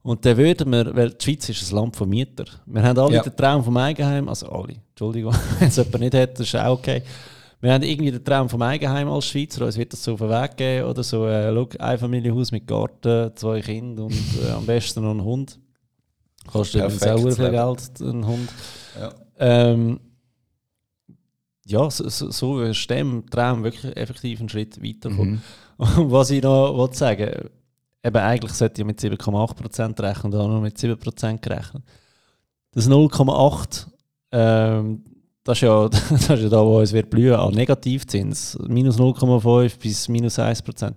Und dann würden wir, weil die Schweiz ist ein Land von Mietern. Wir haben alle Ja. den Traum vom Eigenheim, also alle, Entschuldigung, <laughs> wenn es jemand nicht hat, das ist auch okay. Wir haben irgendwie den Traum vom Eigenheim als Schweizer, uns wird das so auf den Weg geben oder so, äh, schau, ein Familienhaus mit Garten, zwei Kinder und <laughs> äh, am besten noch einen Hund. Kostet übrigens auch Perfektes viel. Geld, ein Hund. Ja. Ähm, ja, so, so, so wirst dem Traum wirklich effektiv einen Schritt weiterkommen. Mhm. Und <laughs> was ich noch wollte sagen eben eigentlich sollte ich mit 7,8% rechnen und auch noch mit 7% gerechnet. Das 0,8, ähm, das, ist ja, <laughs> das ist ja da, wo es wird blühen an Negativzins. Minus 0,5 bis minus 1%.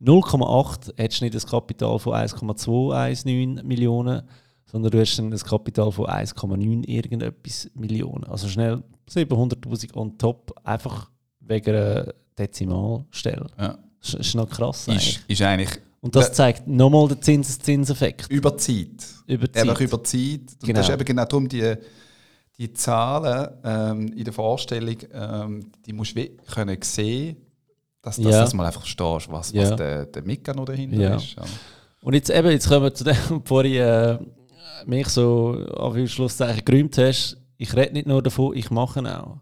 0,8 hättest du nicht das Kapital von 1,219 Millionen, sondern du hast dann ein Kapital von 1,9 irgendetwas Millionen. Also schnell 700'000 on top, einfach wegen einer Dezimalstelle. Ja. Das ist noch krass eigentlich. Ist, ist eigentlich Und das Ja. zeigt nochmal den Zinseszinseffekt über Zeit. über die Einfach Zeit. über Zeit. Und Genau. das ist eben genau darum, die, die Zahlen ähm, in der Vorstellung, ähm, die musst du können sehen, dass, dass Ja. das mal einfach verstehst, was, Ja. was der, der Mechanismus dahinter Ja. ist. Ja. Und jetzt eben, jetzt kommen wir zu dem, <laughs> bevor ich äh, mich so auf Schlusszeichen gerühmt hast, ich rede nicht nur davon, ich mache auch.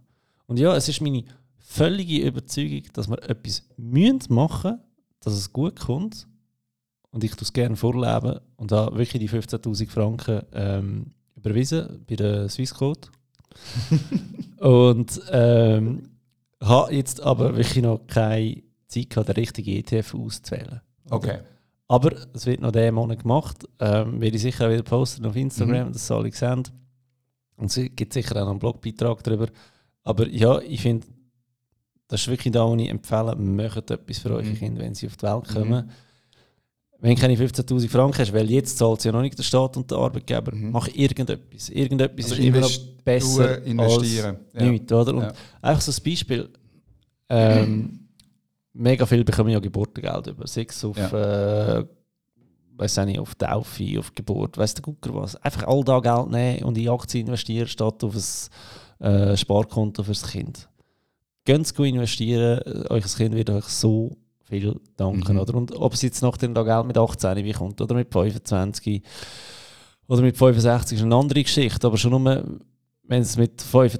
Und ja, es ist meine völlige Überzeugung, dass wir etwas müssen machen dass es gut kommt. Und ich tue es gerne vorleben und habe wirklich die 15'000 Franken ähm, überwiesen bei der Swissquote. <laughs> und ähm, habe jetzt aber wirklich noch keine Zeit gehabt, den richtigen ETF auszuwählen. Okay. Aber es wird noch diesen Monat gemacht. Ähm, werde ich sicher auch wieder posten auf Instagram, das soll ich sehen. Und es gibt sicher auch noch einen Blogbeitrag darüber. Aber ja, ich finde, das ist wirklich da, wo ich empfehle, macht etwas für eure Mhm. Kinder, wenn sie auf die Welt kommen. Wenn du keine 15'000 Franken hast, weil jetzt zahlt sie ja noch nicht der Staat und der Arbeitgeber, Mhm. mach irgendetwas. Irgendetwas Also ist immer noch besser investieren. als nichts, oder? Und Ja. einfach so ein Beispiel. Ähm, mega viel bekommen ja Geburtengeld über. Sei es auf, äh, weiß nicht, auf Taufe, auf Geburt, weiss der Gucker was. Einfach all da Geld nehmen und in Aktien investieren, statt auf ein äh, Sparkonto fürs Kind. Geht gut investieren, euer Kind wird euch so viel danken. Mhm. Oder? Und ob es jetzt nach dem Geld mit 18 bekommt oder mit 25 oder mit 65 ist eine andere Geschichte. Aber schon nur, wenn es mit 5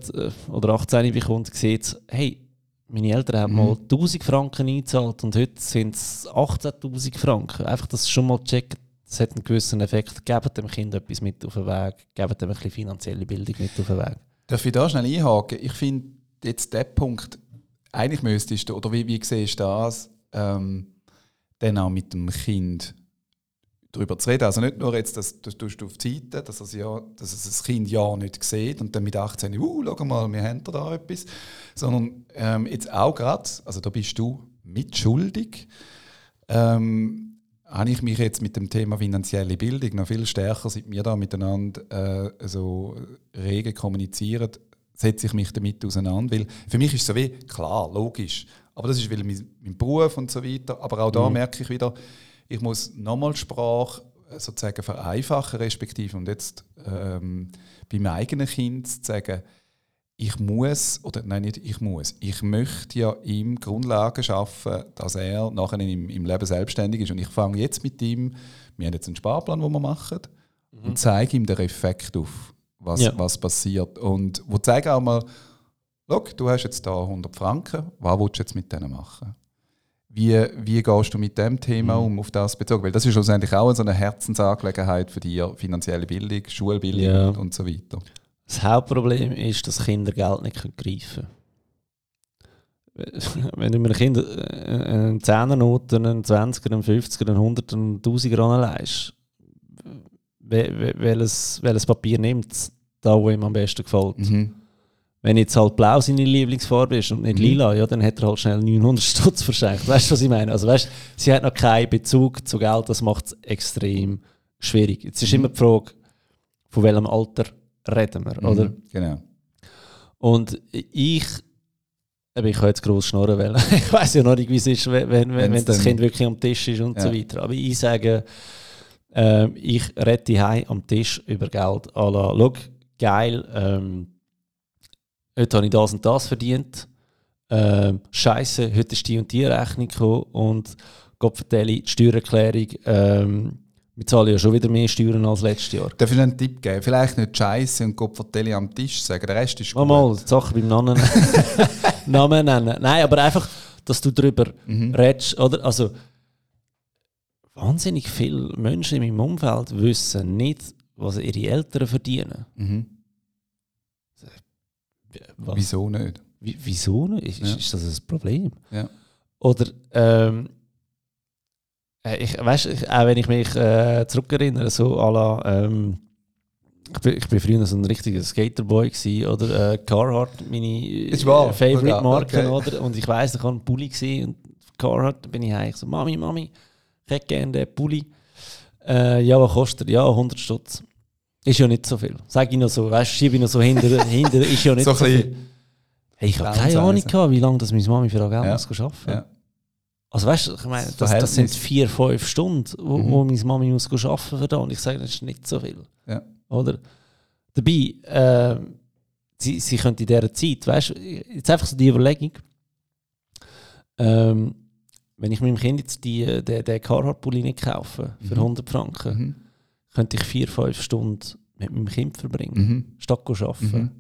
oder 18 bekommt, sieht es, hey, meine Eltern haben Mhm. mal 1000 Franken eingezahlt und heute sind es 18.000 Franken. Einfach das schon mal checken, das hat einen gewissen Effekt. Gebt dem Kind etwas mit auf den Weg, gebt dem ein bisschen finanzielle Bildung mit auf den Weg. Darf ich da schnell einhaken? Ich finde jetzt der Punkt, eigentlich müsstest du, oder wie, wie siehst du das, ähm, dann auch mit dem Kind darüber zu reden. Also nicht nur jetzt, dass das tust du auf die Seite, dass, es ja, dass es das Kind ja nicht sieht und dann mit 18, uh, schau mal, wir haben da etwas, sondern ähm, jetzt auch gerade, also da bist du mitschuldig, ähm, habe ich mich jetzt mit dem Thema finanzielle Bildung noch viel stärker, seit wir da miteinander äh, so rege kommunizieren, setze ich mich damit auseinander. Weil für mich ist es so wie, klar, logisch, aber das ist weil mein, mein Beruf und so weiter. Aber auch da Mhm. merke ich wieder, ich muss nochmal Sprache sozusagen vereinfachen, respektive und jetzt ähm, beim eigenen Kind zu sagen, ich muss, oder nein, nicht ich muss, ich möchte ja ihm Grundlagen schaffen, dass er nachher im, im Leben selbstständig ist. Und ich fange jetzt mit ihm, wir haben jetzt einen Sparplan, den wir machen, mhm. und zeige ihm den Effekt auf, was, ja. was passiert. Und wo zeige auch mal, Schau, du hast jetzt da 100 Franken, was willst du jetzt mit denen machen? Wie, wie gehst du mit dem Thema mhm. um, auf das bezogen? Weil das ist schlussendlich auch so eine Herzensangelegenheit für dich, finanzielle Bildung, Schulbildung ja. und, und so weiter. Das Hauptproblem ist, dass Kinder Geld nicht greifen können. Wenn du einem Kind einen 10er-Note, einen 20er, einen 50er, einen 100er, einen 1000er anlegst, welches, welches Papier nimmt es, da wo ihm am besten gefällt? Mhm. Wenn jetzt halt blau seine Lieblingsfarbe ist und nicht mhm. lila, ja, dann hat er halt schnell 900 Stutz verschenkt. <laughs> Weißt du, was ich meine? Also, weißt, sie hat noch keinen Bezug zu Geld, das macht es extrem schwierig. Jetzt ist mhm. immer die Frage, von welchem Alter reden wir, mhm. oder? Genau. Und ich, ich kann jetzt gross schnurren, weil <laughs> ich weiß ja noch nicht, wie es ist, wenn, wenn, wenn das Kind wirklich am Tisch ist und ja. so weiter. Aber ich sage, äh, ich rede heim am Tisch über Geld. la, schau, geil, ähm, heute habe ich das und das verdient. Ähm, Scheiße, heute ist die und die Rechnung gekommen und Gott vertelle, die Steuererklärung, ähm, wir zahlen ja schon wieder mehr Steuern als letztes Jahr. Darf ich einen Tipp geben? Vielleicht nicht Scheiße und Gott vertelle am Tisch sagen, der Rest ist gut. Mal, die Sache beim Namen, <laughs> Namen nennen. Nein, aber einfach, dass du darüber mhm. redest, oder? Also, wahnsinnig viele Menschen in meinem Umfeld wissen nicht, was ihre Eltern verdienen. Mhm. Was? Wieso nicht? Wie, wieso nicht? Ist, ja. ist, das ein Problem? Ja. Oder, ähm, äh, ich, weißt, ich, auch wenn ich mich äh, zurückerinnere, so à la, ähm, ich, bin, ich bin früher so ein richtiger Skaterboy gewesen, oder äh, Carhartt, meine äh, Favorite Marke, okay. oder? Und ich weiss, ich war ein Pulli gewesen, und Carhartt bin ich eigentlich so, Mami, Mami, ich hätte gerne den Pulli. Äh, ja, was kostet er? Ja, 100 Stutz. Ist ja nicht so viel. Sag ich noch so, weißt du, schiebe ich noch so hinter, <laughs> hinter ist ja nicht so, so viel. Hey, ich habe keine Ahnung gehabt, wie lange das meine Mami für Geld ja. muss arbeiten. Ja. Also weißt du, ich meine, das, das, sind vier, fünf Stunden, wo, mhm. wo meine Mami muss arbeiten für da und ich sage, das ist nicht so viel. Ja. Oder? Dabei, äh, sie, sie können in dieser Zeit, weißt du, jetzt einfach so die Überlegung, ähm, wenn ich meinem Kind jetzt die, den, den Carhartt-Pulli nicht kaufe für mhm. 100 Franken, mhm könnte ich vier, fünf Stunden mit meinem Kind verbringen, mhm. statt arbeiten. Mhm.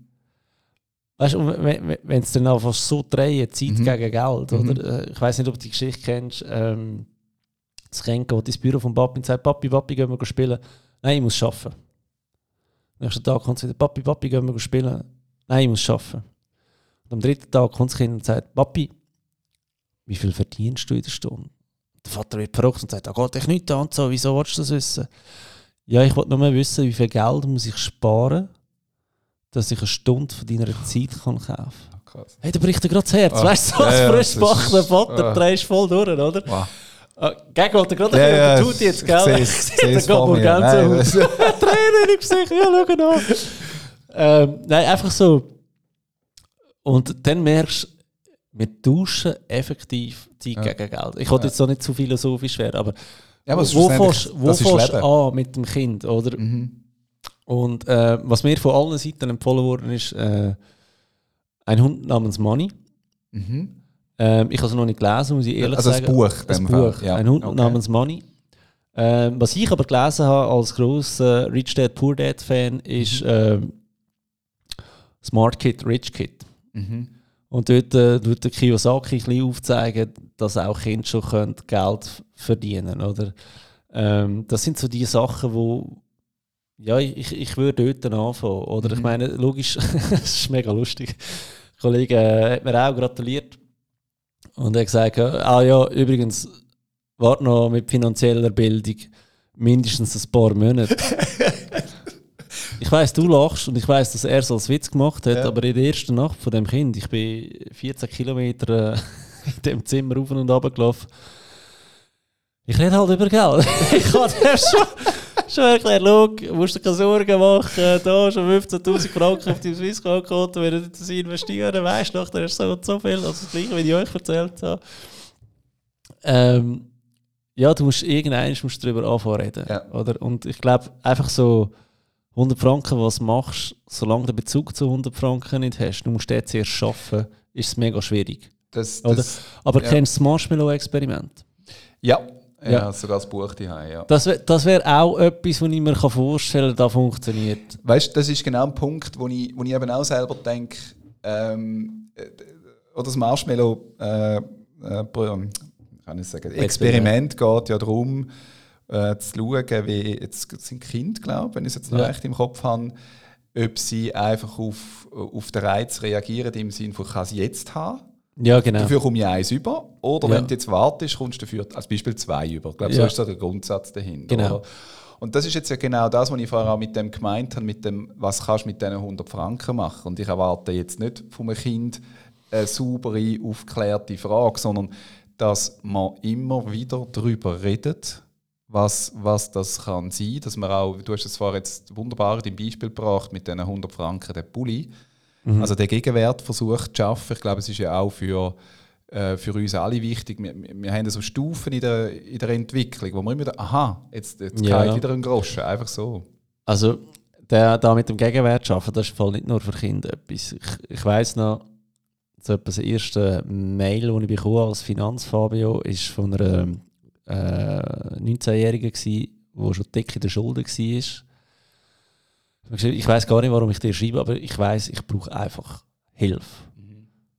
Weißt du, wenn es dann einfach so drehen, Zeit mhm. gegen Geld, mhm. oder? Äh, ich weiß nicht, ob du die Geschichte kennst. Ähm, das Kind geht ins Büro von Papi und sagt: Papi, Papi, gehen wir spielen. Nein, ich muss arbeiten. Am nächsten Tag kommt es wieder: Papi, Papi, gehen wir spielen. Nein, ich muss arbeiten. Und am dritten Tag kommt das Kind und sagt: Papi, wie viel verdienst du in der Stunde? Der Vater wird verrückt und sagt: Da geht dich nicht an, so, wieso willst du das wissen? Ja, ich wollte nur mal wissen, wie viel Geld muss ich sparen, dass ich eine Stunde von deiner Zeit kann kaufen kann. Oh, hey, da bricht dir gerade das Herz. Oh, weißt du, so als ja, frisch gebackenen Vater, oh. drehst voll durch, oder? Wow. Uh, Gegen was er gerade ja, ja, tut jetzt, gell? <laughs> Ich sehe es vor mir. Ganz so. <laughs> Tränen im Gesicht, ja, schau an. Ähm, nein, einfach so. Und dann merkst du, wir tauschen effektiv Zeit ja. gegen Geld. Ich wollte jetzt auch nicht zu philosophisch werden, aber ja, wo fährst du an mit dem Kind, oder? Mhm. Und äh, was mir von allen Seiten empfohlen worden ist, äh, ein Hund namens Money. Mhm. Ähm, ich habe es noch nicht gelesen, muss ich ehrlich also sagen. Also ein Buch. Ein Buch. Ja. Ein Hund okay. namens Money. Ähm, was ich aber gelesen habe als grosser Rich Dad Poor Dad Fan ist mhm. ähm, Smart Kid, Rich Kid. Mhm. Und dort äh, tut der Kiyosaki ein bisschen aufzeigen, dass auch Kinder schon Geld verdienen können. Ähm, das sind so die Sachen, wo ja, ich, ich würde dort anfangen. Oder mhm. ich meine, logisch, <laughs> es ist mega lustig. Ein Kollege äh, hat mir auch gratuliert und hat gesagt, ah ja, übrigens, warte noch mit finanzieller Bildung mindestens ein paar Monate. <laughs> Ich weiß, du lachst und ich weiß, dass er es als Witz gemacht hat, ja. aber in der ersten Nacht von dem Kind, ich bin 14 Kilometer äh, <laughs> in dem Zimmer rauf und runter gelaufen. Ich rede halt über Geld. <laughs> ich habe dir schon, schon erklärt, schau, musst dir keine Sorgen machen, da schon 15'000 Franken auf deinem Swisscom-Konto, wenn du das investieren weißt nachher hast du so und so viel, also das gleiche, wie ich euch erzählt habe. Ähm, ja, du musst irgendwann musst darüber anfangen reden. Ja. Oder? Und ich glaube, einfach so 100 Franken, was machst, solange du den Bezug zu 100 Franken nicht hast, du musst den zuerst schaffen, ist es mega schwierig. Das, Oder? das, Aber Ja. kennst du das Marshmallow-Experiment? ja, ja, Ja. sogar das Buch daheim, ja. Das wäre das wär auch etwas, was ich mir vorstellen kann, da funktioniert. Weißt du, das ist genau ein Punkt, wo ich, wo ich eben auch selber denke, ähm, äh, oder das Marshmallow äh, äh, Pro- kann ich sagen, Experiment geht ja darum, äh, zu schauen, wie jetzt sind Kinder, glaube ich, wenn ich es jetzt noch Ja. recht im Kopf habe, ob sie einfach auf, auf den Reiz reagieren, im Sinne von, kann sie jetzt haben, Ja, genau. dafür komme ich eins über, oder Ja. wenn du jetzt wartest, kommst du dafür als Beispiel zwei über. Ich glaube, so Ja. ist so der Grundsatz dahinter. Genau. Oder? Und das ist jetzt ja genau das, was ich vorher auch mit dem gemeint habe, mit dem, was kannst du mit diesen 100 Franken machen. Und ich erwarte jetzt nicht von einem Kind eine saubere, aufgeklärte Frage, sondern dass man immer wieder darüber redet, was, was das kann sein. Dass man auch, du hast es zwar jetzt wunderbar in deinem Beispiel gebracht mit diesen 100 Franken, den Pulli. Also den Gegenwert versucht zu schaffen. Ich glaube, es ist ja auch für, äh, für uns alle wichtig. Wir, wir haben so Stufen in der, in der Entwicklung, wo wir immer aha, jetzt, jetzt Ja. wieder ein Groschen, einfach so. Also, der, da mit dem Gegenwert arbeiten, das ist voll nicht nur für Kinder etwas. Ich, ich weiss noch, so etwas das erste Mail, das ich bekommen als Finanzfabio, ist von einer äh, 19-Jährigen, die schon dick in der Schulden war. Ich weiß gar nicht, warum ich dir schreibe, aber ich weiß, ich brauche einfach Hilfe.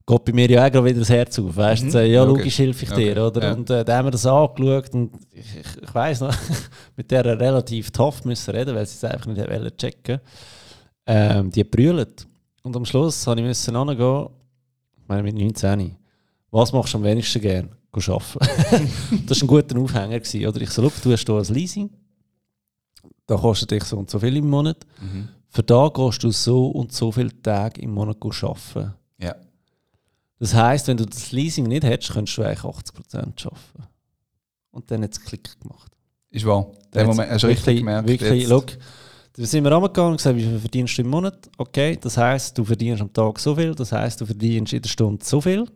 Geht bei mir ja auch gerade wieder das Herz auf. Weißt du, Mhm. Sagen, ja, Logisch. logisch hilfe ich dir. Okay, Oder? ja. Und äh, dann haben wir das angeschaut und ich, ich, ich weiss noch, <laughs> mit der relativ tough müssen reden, weil sie es einfach nicht wollen checken ähm, Die brüllt. Und am Schluss habe ich müssen hingehen, ich meine mit 19, was machst du am wenigsten gern? Geh arbeiten. <laughs> das war ein guter Aufhänger. Gewesen, oder? Ich so, du hast hier ein Leasing, da kostet dich so und so viel im Monat. Für da gehst du so und so viele Tage im Monat arbeiten. Ja. Das heisst, wenn du das Leasing nicht hättest, könntest du eigentlich 80% arbeiten. Und dann hat es Klick gemacht. Ist wahr. Dann Den Moment hast du richtig gemerkt. Wirklich, jetzt. look, da sind wir angegangen und gesagt, wie viel verdienst du im Monat? Okay, das heisst, du verdienst am Tag so viel, das heisst, du verdienst in der Stunde so viel.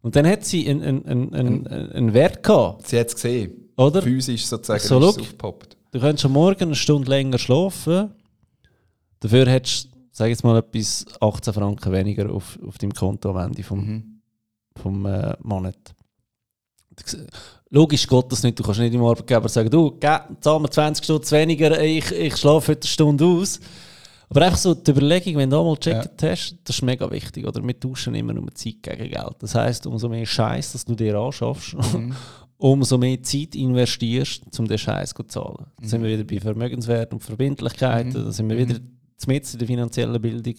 Und dann hat sie einen, einen, einen, einen, Wert gehabt, Sie hat es gesehen. oder? Physisch sozusagen So, ist look. aufgepoppt. Du könntest am Morgen eine Stunde länger schlafen. Dafür hättest du, sag jetzt mal, etwas 18 Franken weniger auf, auf deinem Konto am Ende vom, Mhm. vom äh, Monat. Logisch geht das nicht. Du kannst nicht dem Arbeitgeber sagen, du, zahl mir 20 Stunden weniger, ich, ich schlafe heute eine Stunde aus. Aber einfach so die Überlegung, wenn du einmal gecheckt hast, das ist mega wichtig. Oder wir tauschen immer nur Zeit gegen Geld. Das heisst, umso mehr Scheiß, dass du dir anschaffst, <laughs> umso mehr Zeit investierst, um den Scheiß zu zahlen. Da sind wir wieder bei Vermögenswert und Verbindlichkeiten, da sind wir wieder mit in der finanziellen Bildung.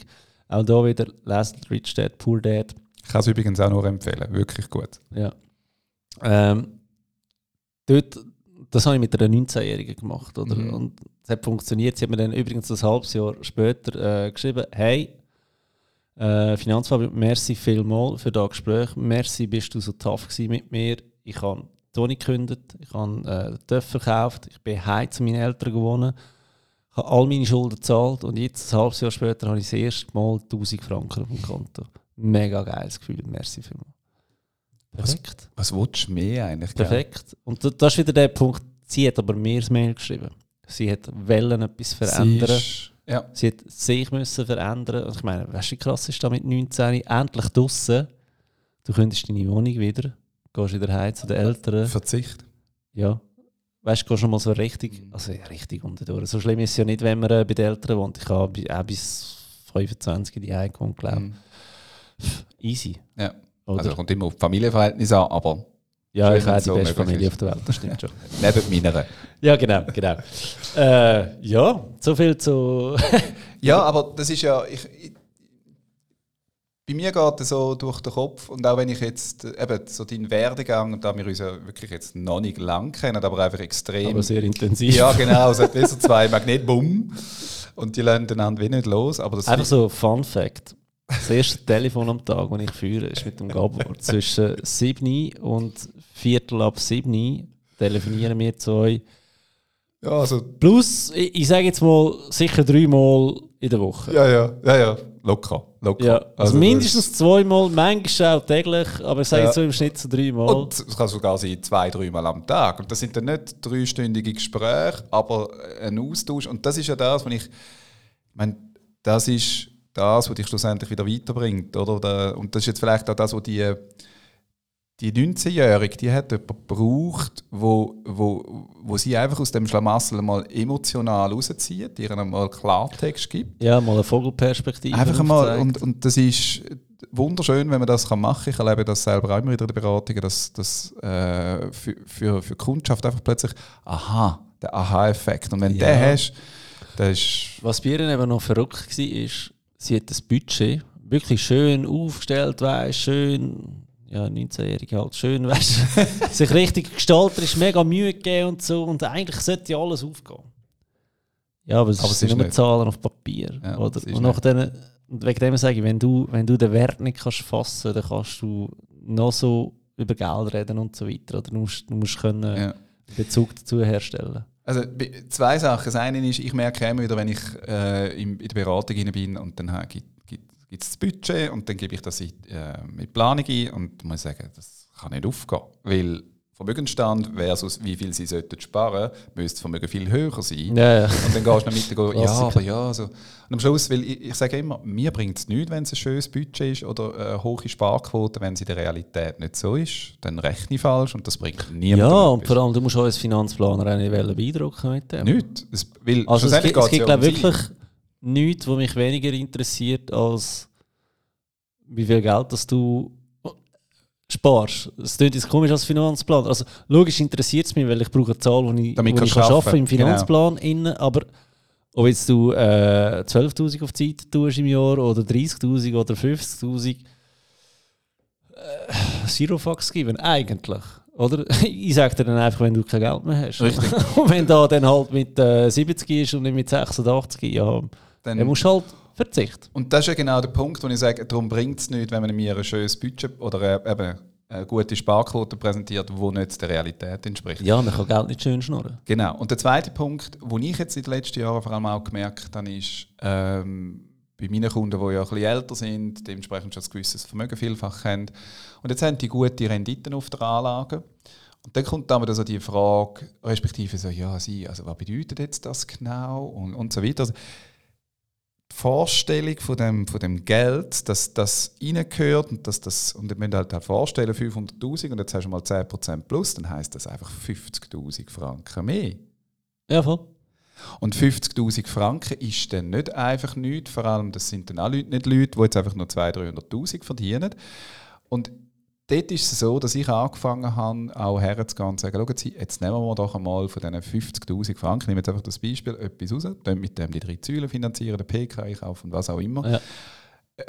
Auch da wieder Last Rich Dad, Poor Dad. Ich kann es übrigens auch nur empfehlen. Wirklich gut. Ja. Ähm, dort, das habe ich mit einer 19-Jährigen gemacht. Oder? Mhm. Und es hat funktioniert. Sie hat mir dann übrigens ein halbes Jahr später äh, geschrieben: Hey, äh, Finanzfabrik, merci vielmals für das Gespräch. Merci, bist du so tough gewesen mit mir. Ich habe Toni gekündigt, ich habe äh, TÜV verkauft, ich bin heim zu meinen Eltern gewohnt, ich habe all meine Schulden gezahlt und jetzt, ein halbes Jahr später, habe ich das erste Mal 1000 Franken auf dem Konto. Mega geiles Gefühl, merci vielmals. Perfekt. Was willst du mehr eigentlich? Perfekt. Und da- das ist wieder der Punkt, sie hat aber mir das Mail geschrieben. Sie hat wollen etwas Sie verändern. ist- Ja. Sie hat sich müssen verändern. Und ich meine, weißt du, wie krass ist da mit 19 endlich draussen? Du könntest deine Wohnung wieder, gehst wieder heim zu den Eltern. Verzicht. Ja. Weißt du, gehst schon mal so richtig, also ja, richtig unter. So schlimm ist es ja nicht, wenn man äh, bei den Eltern wohnt. Ich habe auch bis 25 die Heim gewohnt, glaube Mhm. ich. Easy. Ja. Oder? Also kommt immer auf Familienverhältnisse an, aber ja, ich habe wenn's die so beste Familie ist. auf der Welt, das stimmt schon. <laughs> neben meiner. Ja, genau, genau. äh, ja, so viel zu. Ja, aber das ist ja. Ich, ich, bei mir geht es so durch den Kopf und auch wenn ich jetzt äh, eben so deinen Werdegang, und da wir uns ja wirklich jetzt noch nicht lang kennen, aber einfach extrem. aber sehr intensiv. ja, genau, es hat besser zwei Magnetbumm und die lernen einander wie nicht los. Aber das Einfach so Fun Fact. Das erste Telefon am Tag, das ich führe, ist mit dem Gabor. Zwischen 7 und Viertel ab 7 telefonieren wir zu euch. ja, also, Plus, ich, ich sage jetzt mal, sicher dreimal in der Woche. ja, ja, ja, ja, locker. Locker. Ja, also, das- mindestens zweimal, manchmal auch täglich, aber ich sage Ja. so im Schnitt so dreimal. Und es kann sogar sein, zwei, dreimal am Tag. Und das sind dann nicht dreistündige Gespräche, aber ein Austausch. Und das ist ja das, was ich, ich meine, das ist das, was dich schlussendlich wieder weiterbringt. Oder? Und das ist jetzt vielleicht auch das, was die, die 19-Jährige, die hat jemanden gebraucht, wo, wo, wo sie einfach aus dem Schlamassel mal emotional rauszieht, ihr einmal Klartext gibt. ja, mal eine Vogelperspektive. Einfach aufzeigt. und, und das ist wunderschön, wenn man das kann machen kann. Ich erlebe das selber auch immer wieder in den Beratungen, dass das äh, für, für, für die Kundschaft einfach plötzlich, aha, der Aha-Effekt. Und wenn Ja. den hast, das ist Was bei ihr eben noch verrückt war, ist, sie hat das Budget wirklich schön aufgestellt, weißt schön, ja, 19-Jährige halt, schön, weißt <laughs> sich richtig gestalterisch mega Mühe gegeben und so. Und eigentlich sollte ja alles aufgehen. Ja, aber es, Aber es sind ist nur nicht. Zahlen auf Papier. Ja, oder? ist Und, nach denen, und wegen dem sage ich, wenn du, wenn du den Wert nicht kannst fassen dann kannst du noch so über Geld reden und so weiter. Oder du musst, du musst können ja. Bezug dazu herstellen. Also zwei Sachen. Das eine ist, ich merke immer wieder, wenn ich äh, in, der Beratung bin und dann gibt es das Budget und dann gebe ich das in, äh, mit Planung ein und muss sagen, das kann nicht aufgehen. Weil Vermögensstand versus wie viel sie sollten sparen, müsste das Vermögen viel höher sein. Ja, ja. Und dann gehst du noch mit und gehst, ja, aber ja. So. Und am Schluss, weil ich, ich sage immer, mir bringt es nichts, wenn es ein schönes Budget ist oder eine hohe Sparquote, wenn es in der Realität nicht so ist. Dann rechne ich falsch und das bringt niemandem Ja, und vor allem, du musst auch als Finanzplaner auch nicht beeindrucken mit dem. Nichts. Es, weil Also es gibt, es gibt um ich, sie. wirklich nichts, was mich weniger interessiert, als wie viel Geld das du sparst. Es klingt jetzt komisch als Finanzplan. Also logisch interessiert es mich, weil ich brauche eine Zahl, die ich, Damit wo ich kann arbeiten arbeiten. im Finanzplan. innen, aber ob jetzt du äh, 12'000 auf die Seite tust im Jahr oder 30'000 oder 50'000 äh, Zero Fucks geben, eigentlich. Oder? <laughs> Ich sage dir dann einfach, wenn du kein Geld mehr hast. Richtig. <laughs> Und wenn da dann halt mit äh, 70 ist und nicht mit 86, ja, Dann, musst du halt verzichten. und das ist ja genau der Punkt, wo ich sage, darum bringt es nichts, wenn man mir ein schönes Budget oder äh, eben eine gute Sparquote präsentiert, die nicht der Realität entspricht. Ja, man kann Geld nicht schön schnurren. Genau. Und der zweite Punkt, den ich jetzt in den letzten Jahren vor allem auch gemerkt habe, ist, ähm, bei meinen Kunden, die ja ein bisschen älter sind, dementsprechend schon ein gewisses Vermögen vielfach haben. Und jetzt haben die gute Renditen auf der Anlage. Und dann kommt dann so die Frage, respektive so, ja, sie, also was bedeutet jetzt das genau? Und, und so weiter. Also, Vorstellung von dem, von dem Geld, dass das reingehört und dass das, und ihr müsst halt halt vorstellen, 500'000 und jetzt hast du mal 10% plus, dann heisst das einfach 50'000 Franken mehr. Ja, voll. Und 50'000 Franken ist dann nicht einfach nichts, vor allem das sind dann auch Leute, nicht Leute, die jetzt einfach nur 200'000, 300'000 verdienen. Und dort ist es so, dass ich angefangen habe, auch herzugehen und zu sagen, Sie, jetzt nehmen wir doch einmal von diesen 50'000 Franken, ich nehme jetzt einfach das Beispiel, etwas raus, dann mit dem die drei Säulen finanzieren, den PK-Einkauf und was auch immer, Ja.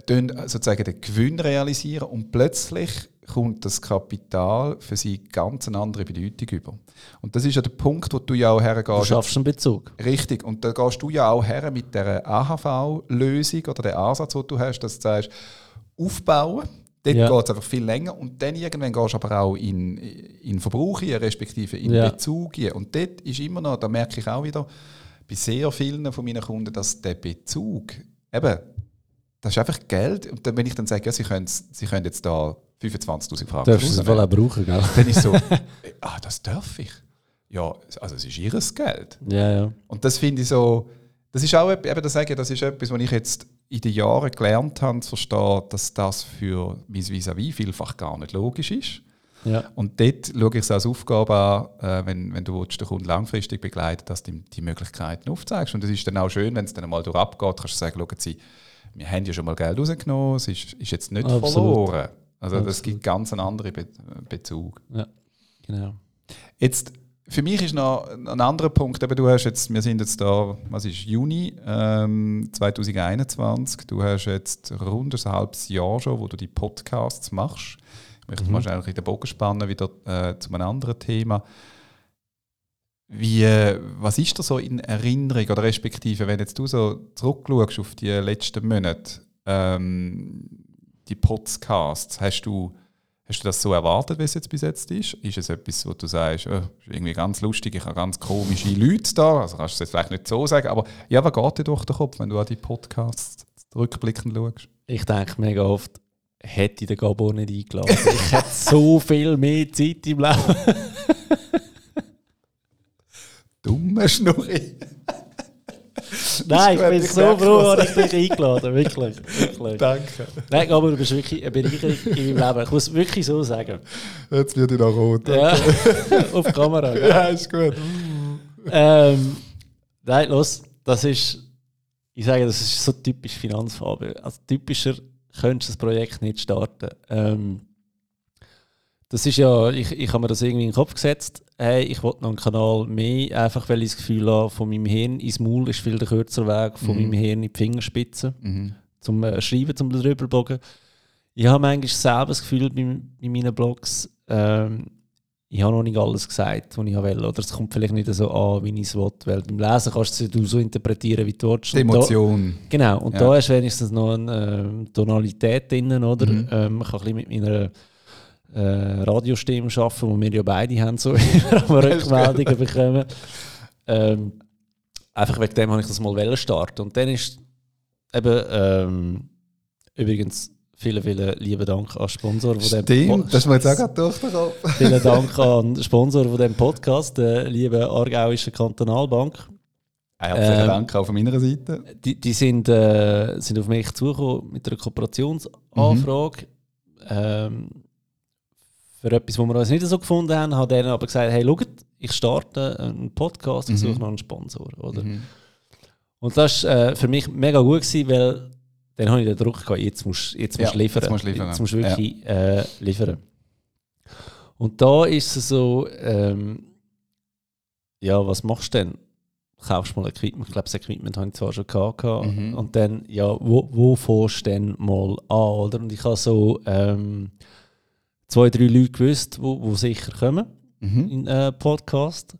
dann sozusagen den Gewinn realisieren und plötzlich kommt das Kapital für sie ganz eine andere Bedeutung über. Und das ist ja der Punkt, wo du ja auch Du hergehst. schaffst einen Bezug. Richtig, und da gehst du ja auch her mit der AHV-Lösung oder der Ansatz, den du hast, dass du sagst, aufbauen. Dort Ja. geht es einfach viel länger und dann irgendwann gehst du aber auch in, in Verbrauch hier, respektive in Ja. Bezug hier. Und dort ist immer noch, da merke ich auch wieder, bei sehr vielen von meinen Kunden, dass der Bezug, eben, das ist einfach Geld. Und dann, wenn ich dann sage, ja, sie, können, sie können jetzt da 25'000 Franken Darfst du es voll auch brauchen, gell? dann ist so, <laughs> ah, das darf ich. Ja, also es ist ihres Geld. Ja, ja. Und das finde ich so, das ist auch, eben das sage ich, das ist etwas, was ich jetzt in den Jahren gelernt habe, zu verstehen, dass das für mein Vis-à-vis vielfach gar nicht logisch ist. ja. Und dort schaue ich es als Aufgabe an, äh, wenn, wenn du willst, den Kunden langfristig begleiten dass du ihm die Möglichkeiten aufzeigst. Und es ist dann auch schön, wenn es dann mal durchabgeht, kannst du sagen, schauen Sie, wir haben ja schon mal Geld rausgenommen, es ist, ist jetzt nicht Absolut. verloren. Also das Absolut. gibt ganz einen anderen Be Bezug. Genau. Jetzt, für mich ist noch ein anderer Punkt, eben, du hast jetzt, wir sind jetzt da, was ist, Juni ähm, 2021, du hast jetzt rund ein halbes Jahr schon, wo du die Podcasts machst. Ich möchte Mhm. ein bisschen den Bogen spannen, wieder äh, zu einem anderen Thema. Wie, äh, was ist da so in Erinnerung, oder respektive, wenn jetzt du so zurückschaust auf die letzten Monate, ähm, die Podcasts, hast du Hast du das so erwartet, wie es jetzt bis jetzt ist? Ist es etwas, wo du sagst, oh, ist irgendwie ganz lustig, ich habe ganz komische Leute da? Also kannst du es jetzt vielleicht nicht so sagen, aber ja, was geht dir durch den Kopf, wenn du an die Podcasts rückblickend schaust? ich denke mega oft, hätte ich den Gabor nicht eingeladen. <laughs> ich hätte so viel mehr Zeit im Leben. <laughs> Dumme Schnurri. Nein, ich bin so froh, dass ich dich eingeladen wirklich, wirklich. Danke. Nein, Gabor, du bist wirklich eine Bereicherung in meinem Leben. Ich muss wirklich so sagen. Jetzt wird ich noch rot. Ja, auf Kamera. gell? Ja, ist gut. ähm, nein, los, das ist, ich sage, das ist so typisch Finanzfarbe. Also typischer könntest du das Projekt nicht starten. Ähm, das ist ja, ich, ich habe mir das irgendwie in den Kopf gesetzt, hey, ich wollte noch einen Kanal mehr, einfach weil ich das Gefühl habe, von meinem Hirn ins Maul ist viel der kürzere Weg, von Mhm. meinem Hirn in die Fingerspitze, Mhm. zum äh, Schreiben, zum drüber bloggen. Ich habe manchmal selber das Gefühl bei, bei meinen Blogs, ähm, ich habe noch nicht alles gesagt, was ich will. Oder es kommt vielleicht nicht so an, wie ich es will. Weil beim Lesen kannst du es ja so interpretieren, wie du willst. Die Und da- Emotion. Genau, und Ja. da ist wenigstens noch eine ähm, Tonalität drin, oder? Mhm. Ähm, ich kann ein bisschen mit meiner äh, Radiostimme arbeiten, die wir ja beide haben, so <laughs> immer Rückmeldungen bekommen. Ähm, einfach wegen dem habe ich das mal starten. Und dann ist eben, ähm, übrigens, vielen, vielen lieben Dank an Sponsor von dem Stimmt, das ist mir jetzt auch gerade durch den Kopf. Vielen Dank an Sponsor von dem Podcast, der liebe Aargauische Kantonalbank. Herzlichen Ähm, Dank auch von meiner Seite. Die, die sind, äh, sind auf mich zugekommen mit einer Kooperationsanfrage. Ähm, für etwas, was wir uns nicht so gefunden haben, hat denen aber gesagt, hey, schaut, ich starte einen Podcast, ich Mhm. suche noch einen Sponsor. Oder? Mhm. Und das war äh, für mich mega gut, gewesen, weil dann habe ich den Druck gehabt, jetzt musst jetzt Ja, musst du liefern. jetzt musst du liefern. Jetzt musst du wirklich äh, liefern. Und da ist es so, ähm, ja, was machst du denn? Kaufst mal Equipment, ich glaube, das Equipment habe ich zwar schon gehabt. Mhm. Und dann, ja, wo, wo fährst du denn mal an, oder? Und ich habe so ähm, zwei, drei Leute gewusst, die wo, wo sicher kommen Mhm. in äh, Podcast.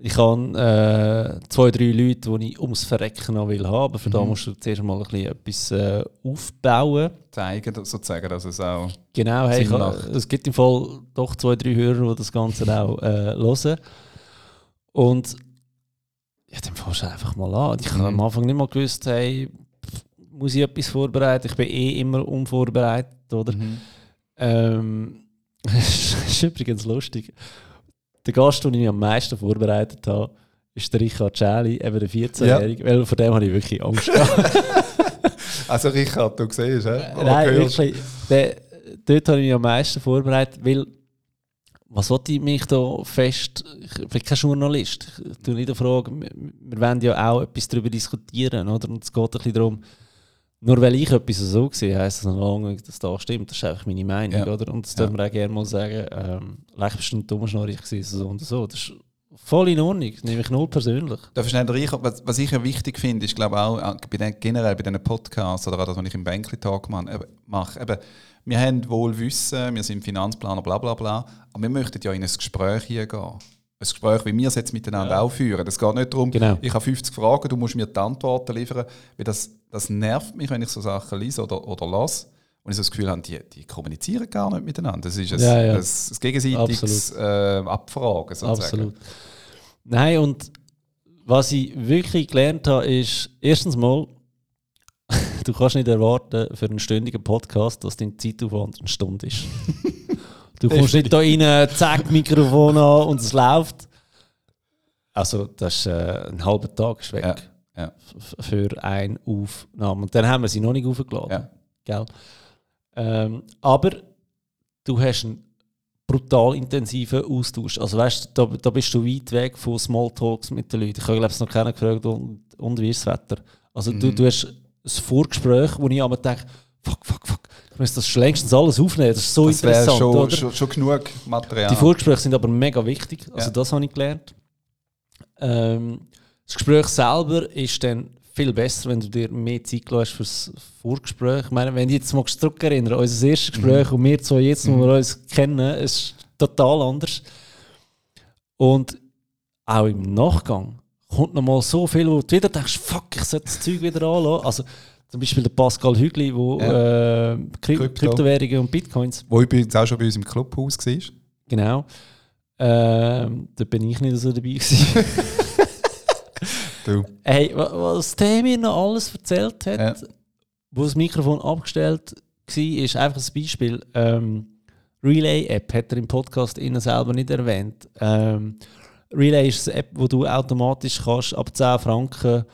Ich habe äh, zwei, drei Leute, die ich ums Verrecken noch will haben, aber für da Mhm. musst du zuerst mal ein bisschen etwas äh, aufbauen. Zeigen, sozusagen, dass es auch. Genau, hey, ich, es gibt im Fall doch zwei, drei Hörer, die das Ganze auch äh, hören. Und ja, dann fährst du einfach mal an. Ich habe Mhm. am Anfang nicht mal gewusst, hey, muss ich etwas vorbereiten? Ich bin eh immer unvorbereitet, oder? Mhm. Ähm, <laughs> das ist übrigens lustig. Der Gast, den ich mich am meisten vorbereitet habe, ist der Richard Schäli, eben der 14-Jährige, weil von dem habe ich wirklich Angst gehabt. <laughs> Also, Richard, du siehst, hä? Äh, Nein, wirklich. Der, dort habe ich mich am meisten vorbereitet, weil was wollte ich mich da fest. Ich bin kein Journalist. Ich tue nicht fragen. Wir, wir wollen ja auch etwas darüber diskutieren, oder? Und es geht ein bisschen darum, nur weil ich etwas so gesehen heisst das noch lange nicht, dass das stimmt. Das ist einfach meine Meinung, Ja. oder? Und das Ja. dürfen wir auch gerne mal sagen. Ähm, leicht bist du ein dummer Schnorri gewesen, so und so. Das ist voll in Ordnung. Das nehme ich null persönlich. Darf schnell rein? Was, was ich ja wichtig finde, ist glaube auch äh, bei den, generell bei diesen Podcasts oder auch das, was ich im Bänkli Talk mache, mache eben, wir haben wohl Wissen, wir sind Finanzplaner, bla bla bla, aber wir möchten ja in ein Gespräch hier gehen. Ein Gespräch, wie wir es jetzt miteinander Ja. auch führen. Es geht nicht darum, Genau. ich habe 50 Fragen, du musst mir die Antworten liefern, weil das, das nervt mich, wenn ich so Sachen lese oder, oder lasse. Und ich so das Gefühl habe, die, die kommunizieren gar nicht miteinander. Das ist ein, Ja, ja. ein, ein gegenseitiges äh, Abfragen sozusagen. Absolut. Nein, und was ich wirklich gelernt habe, ist, erstens mal, <laughs> du kannst nicht erwarten für einen stündigen Podcast, dass dein Zeitaufwand eine Stunde ist. <laughs> du kommst nicht da rein, zack, Mikrofon an und es läuft. Also, das ist äh, ein halber Tag ist weg Ja, ja. für eine Aufnahme. Und dann haben wir sie noch nicht aufgeladen. Ja. Gell? Ähm, aber du hast einen brutal intensiven Austausch. Also weißt da, da bist du weit weg von Smalltalks mit den Leuten. Ich habe ich noch keinen gefragt, und, und wie ist das Wetter? Also du, Mhm. du hast ein Vorgespräch, wo ich aber denke, fuck, fuck, fuck, ich muss das längstens alles aufnehmen. Das ist so Das interessant, schon, oder? schon, schon genug Material. Die Vorgespräche sind aber mega wichtig. Also Ja. das habe ich gelernt. Ähm, das Gespräch selber ist dann viel besser, wenn du dir mehr Zeit lässt für das Vorgespräch. Ich meine, wenn ich jetzt mal zurückerinnere, unser erstes Gespräch und wir zwei jetzt, wo Mhm. wir uns kennen, ist total anders. Und auch im Nachgang kommt noch mal so viel, wo du wieder denkst, fuck, ich sollte das Zeug wieder anlassen. Also zum Beispiel der Pascal Hügli, wo Ja. äh, Kry Krypto. Kryptowährungen und Bitcoins Wo übrigens auch schon bei uns im Clubhaus war. Genau. Ähm, da bin ich nicht so dabei gewesen. <laughs> Du. hey, wa- was der mir noch alles erzählt hat, Ja. wo das Mikrofon abgestellt war, ist einfach ein Beispiel. Ähm, Relay-App hat er im Podcast innen selber nicht erwähnt. Ähm, Relay ist eine App, wo du automatisch kannst ab 10 Franken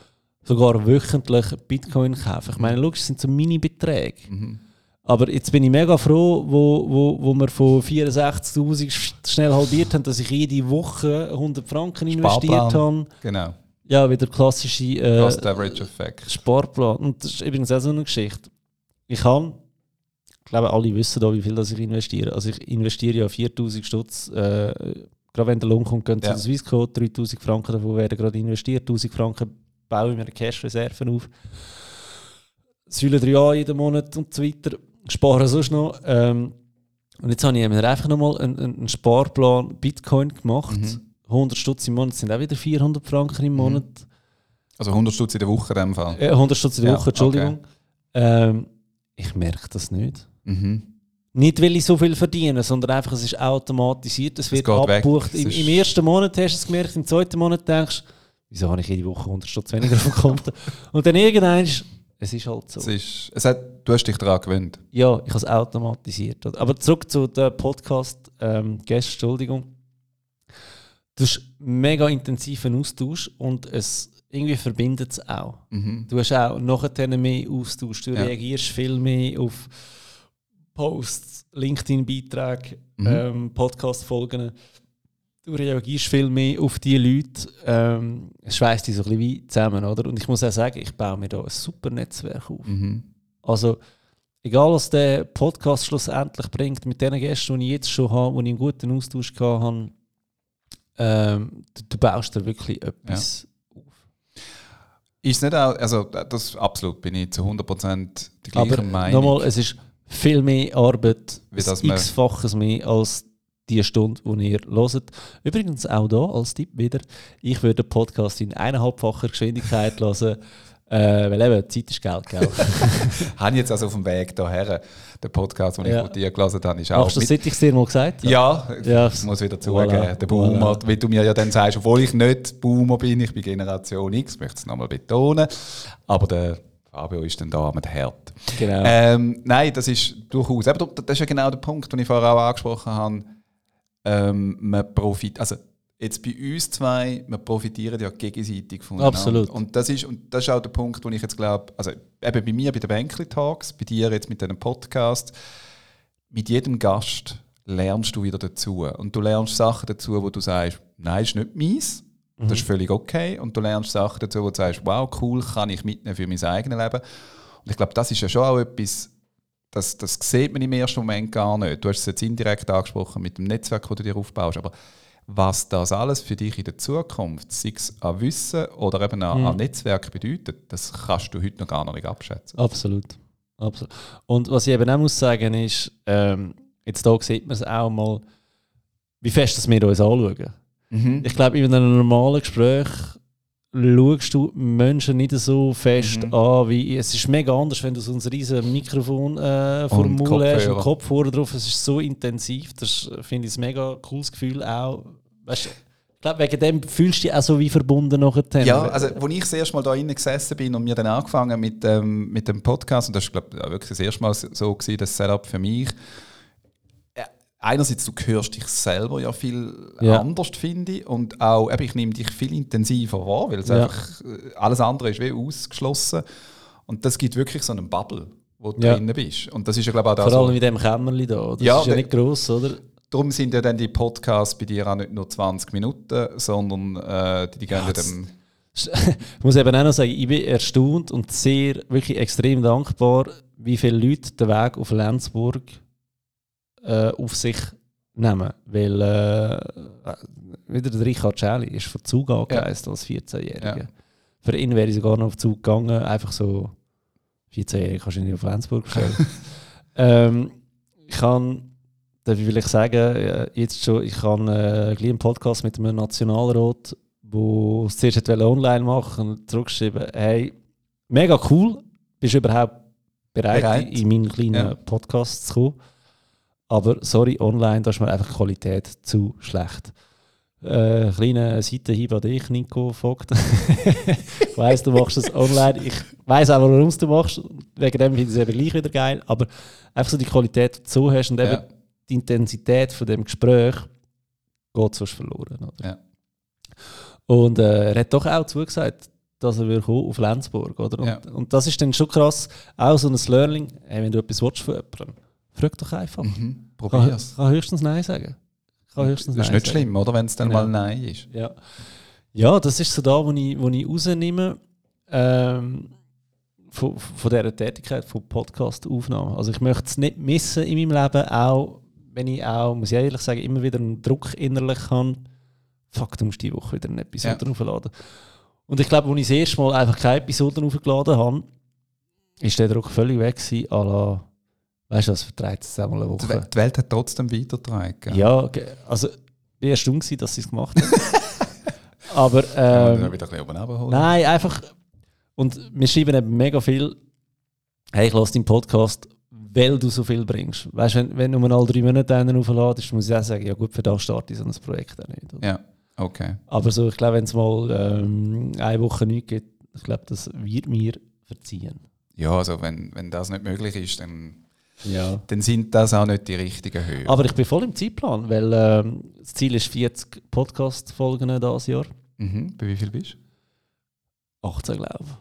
sogar wöchentlich Bitcoin kaufen. Ich meine, logisch, das sind so Mini-Beträge. Mhm. Aber jetzt bin ich mega froh, wo, wo, wo wir von 64'000 schnell halbiert haben, dass ich jede Woche 100 Franken investiert Sparplan. habe. Genau. Ja, wieder klassische äh, Cost Average Effect. Sparplan. Und das ist übrigens auch so eine Geschichte. Ich habe, ich glaube, alle wissen da, wie viel das ich investiere. Also ich investiere ja 4000 Stutz. Äh, gerade wenn der Lohn kommt, gehen zu Ja. der Swissquote. 3000 Franken davon werden gerade investiert. 1000 Franken baue ich mir eine Cash-Reserve auf. Säule 3 an jeden Monat und so weiter. Spare sonst noch. Ähm, und jetzt habe ich mir einfach nochmal einen, einen Sparplan Bitcoin gemacht. Mhm. 100 Stutz im Monat sind auch wieder 400 Franken im Monat. Also 100 Stutz in der Woche in dem Fall. Äh, 100 Stutz in der Ja, Woche, Entschuldigung. Ähm, ich merke das nicht. Mhm. Nicht, weil ich so viel verdiene, sondern einfach, es ist automatisiert, es wird geht weg. abgebucht. Es Im, Im ersten Monat hast du es gemerkt, im zweiten Monat denkst du, wieso habe ich jede Woche 100 Stutz weniger auf dem Konto? Und dann irgendwann es ist halt so. Es ist, es hat, du hast dich daran gewöhnt. Ja, ich habe es automatisiert. Aber zurück zu den Podcast ähm, Entschuldigung. Du hast mega intensiven Austausch und es irgendwie verbindet es auch. Mhm. Du hast auch nachher mehr Austausch. Du Ja. reagierst viel mehr auf Posts, LinkedIn-Beiträge, Mhm. ähm, Podcast-Folgen. Du reagierst viel mehr auf die Leute. Ähm, es schweißt dich so ein bisschen wie zusammen, oder? Und ich muss auch sagen, ich baue mir da ein super Netzwerk auf. Mhm. Also, egal was der Podcast schlussendlich bringt, mit den Gästen, die ich jetzt schon habe, wo ich einen guten Austausch gehabt habe, ähm, du, du baust da wirklich etwas auf. Ist nicht auch, also das absolut bin ich zu 100% die gleiche Aber Meinung. nochmal, es ist viel mehr Arbeit, x-faches mehr als die Stunde, die ihr hört. Übrigens auch da als Tipp wieder, ich würde den Podcast in eineinhalbfacher Geschwindigkeit <laughs> hören, äh, weil eben Zeit ist Geld, gell? <laughs> Habe ich jetzt also auf dem Weg hierher, den Podcast, den ich Ja. von dir gelesen habe, ist auch Machst du das, seit ich es dir mal gesagt habe? Ja, Ja, ich muss wieder voilà, zugeben, der Boomer, voilà. wie du mir ja dann sagst, obwohl ich nicht Boomer bin, ich bin Generation X, möchte es nochmal betonen, aber der Fabio ist dann da mit Herd. Genau. Ähm, nein, das ist durchaus, aber das ist ja genau der Punkt, den ich vorher auch angesprochen habe, ähm, man profit, also jetzt bei uns zwei, wir profitieren ja gegenseitig voneinander. Absolut. Und das ist, und das ist auch der Punkt, wo ich jetzt glaube, also eben bei mir, bei den Bänkli Talks, bei dir jetzt mit diesem Podcast, mit jedem Gast lernst du wieder dazu. Und du lernst Sachen dazu, wo du sagst, nein, ist nicht meins. Das ist völlig okay. Und du lernst Sachen dazu, wo du sagst, wow, cool, kann ich mitnehmen für mein eigenes Leben. Und ich glaube, das ist ja schon auch etwas, das, das sieht man im ersten Moment gar nicht. Du hast es jetzt indirekt angesprochen mit dem Netzwerk, das du dir aufbaust. Aber was das alles für dich in der Zukunft, sei es an Wissen oder eben an, Mhm. an Netzwerk bedeutet, das kannst du heute noch gar nicht abschätzen. Absolut. Absolut. Und was ich eben auch muss sagen ist, ähm, jetzt da sieht man es auch mal, wie fest dass wir uns anschauen. Mhm. Ich glaube, in einem normalen Gespräch schaust du Menschen nicht so fest Mhm. an, wie es ist mega anders, wenn du so ein riesen Mikrofon äh, vor dem Und Maul hast und Kopfhörer. Kopfhörer drauf. Es ist so intensiv, das finde ich ein mega cooles Gefühl auch. Weißt, ich glaube, wegen dem fühlst du dich auch so wie verbunden nachher. Ja, also als ich das erste Mal da innen gesessen bin und mir dann angefangen mit, ähm, mit dem Podcast, und das war glaube ich wirklich das erste Mal so gewesen, das Setup für mich. Einerseits, du hörst dich selber ja viel Ja. anders, finde ich, und auch, eben, ich nehme dich viel intensiver wahr, weil es Ja. einfach, äh, alles andere ist wie ausgeschlossen. Und das gibt wirklich so einen Bubble, wo du Ja. drinnen bist. Und das ist ja glaube ich auch das, Vor allem mit dem Kämmerli da. Das Ja, ist ja nicht gross, oder? Darum sind ja dann die Podcasts bei dir auch nicht nur 20 Minuten, sondern äh, die, die gehen ja dann. <laughs> Ich muss eben auch noch sagen, ich bin erstaunt und sehr, wirklich extrem dankbar, wie viele Leute den Weg auf Lenzburg äh, auf sich nehmen. Weil äh, wieder der Richard Schäli ist von Zug angereist als 14-Jähriger. Ja. Für ihn wäre ich sogar noch auf Zug gegangen, einfach so 14-Jährig kannst du nicht auf Lenzburg bestellen. <laughs> ähm, ich kann, darf ich vielleicht sagen, äh, jetzt schon, ich kann äh, gleich einen Podcast mit einem Nationalrat, wo es zuerst online machen und zurückgeschrieben, hey, mega cool, bist du überhaupt bereit, Bereit. in meinen kleinen Ja. Podcast zu kommen? Aber sorry, online, da ist mir einfach die Qualität zu schlecht. Äh, kleiner Seitenhieb an dich, Nico Vogt. ich weiss, du machst das online. Ich weiss auch, warum du machst. Wegen dem finde ich es eben gleich wieder geil. Aber einfach so die Qualität, die du so hast und eben Ja. die Intensität von dem Gespräch geht sonst verloren. Oder? Ja. Und äh, er hat doch auch zugesagt, dass er will kommen auf Lenzburg. Oder? Und, Ja. und das ist dann schon krass, auch so ein Learning, hey, wenn du etwas willst von jemandem, frag doch einfach. Mhm. Kann, Probier's. kann höchstens Nein sagen. Kann höchstens Das ist Nein nicht sagen. schlimm, oder? Wenn es dann Genau. mal Nein ist. Ja. ja, das ist so da, wo ich, wo ich rausnehme ähm, von, von dieser Tätigkeit, von Podcast-Aufnahmen. Also ich möchte es nicht missen in meinem Leben, auch wenn ich auch, muss ich ehrlich sagen, immer wieder einen Druck innerlich habe. Fuck, du musst die Woche wieder eine Episode Ja. aufladen. Und ich glaube, als ich das erste Mal einfach keine Episoden aufgeladen habe, ist der Druck völlig weg gewesen, à la, weißt du, das vertreibt es einmal eine Woche. Die Welt hat trotzdem weitergetragen. Ja, also ich war erstaunt, gewesen, dass sie es gemacht haben. <laughs> Aber ähm, dann wieder ein bisschen oben runterholen? nein, einfach. Und wir schreiben eben mega viel. Hey, ich lasse deinen Podcast, weil du so viel bringst. Weißt du, wenn, wenn du mal alle drei Monate einen aufladest, muss ich auch sagen, ja gut, für das starte ich so ein Projekt auch nicht. Oder? Ja, okay. Aber so, ich glaube, wenn es mal ähm, eine Woche nichts gibt, ich glaube, das wird mir verziehen. Ja, also wenn, wenn das nicht möglich ist, dann, Ja. dann sind das auch nicht die richtigen Höhen. Aber ich bin voll im Zeitplan, weil ähm, das Ziel ist 40 Podcast-Folgen dieses Jahr. Mhm. Bei wie viel bist 18, glaube ich. du?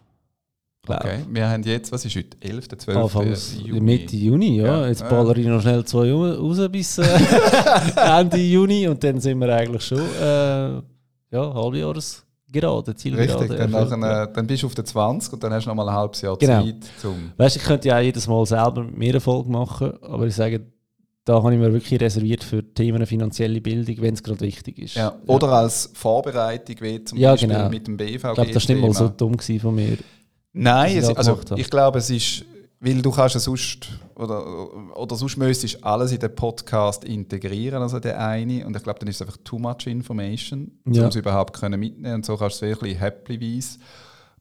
Glaub. Okay. Wir haben jetzt, was ist heute? 11., 12. Anfangs Juni. Mitte Juni, ja. Ja. Jetzt Ja. baller ich noch schnell zwei raus bis äh, <laughs> Ende Juni und dann sind wir eigentlich schon äh, ja, halbjahres gerade, Zielgerade. Richtig, dann, erfüllt, nachher, dann bist du auf der 20 und dann hast du noch mal ein halbes Jahr Genau. Zeit zum. Weißt du, ich könnte ja auch jedes Mal selber mehr eine Folge machen, aber ich sage, da habe ich mir wirklich reserviert für Themen finanzielle Bildung, wenn es gerade wichtig ist. Ja. Oder als Vorbereitung, wie zum Ja, Beispiel genau. mit dem BVG. Ich glaube, das war nicht mal so dumm von mir. Nein, es, ich da also, ich glaube, es ist, weil du kannst ja sonst, oder, oder sonst müsstest alles in den Podcast integrieren, also der eine, und ich glaube, dann ist es einfach too much information, um Ja. es überhaupt können mitnehmen und so kannst du es wirklich häppchenweise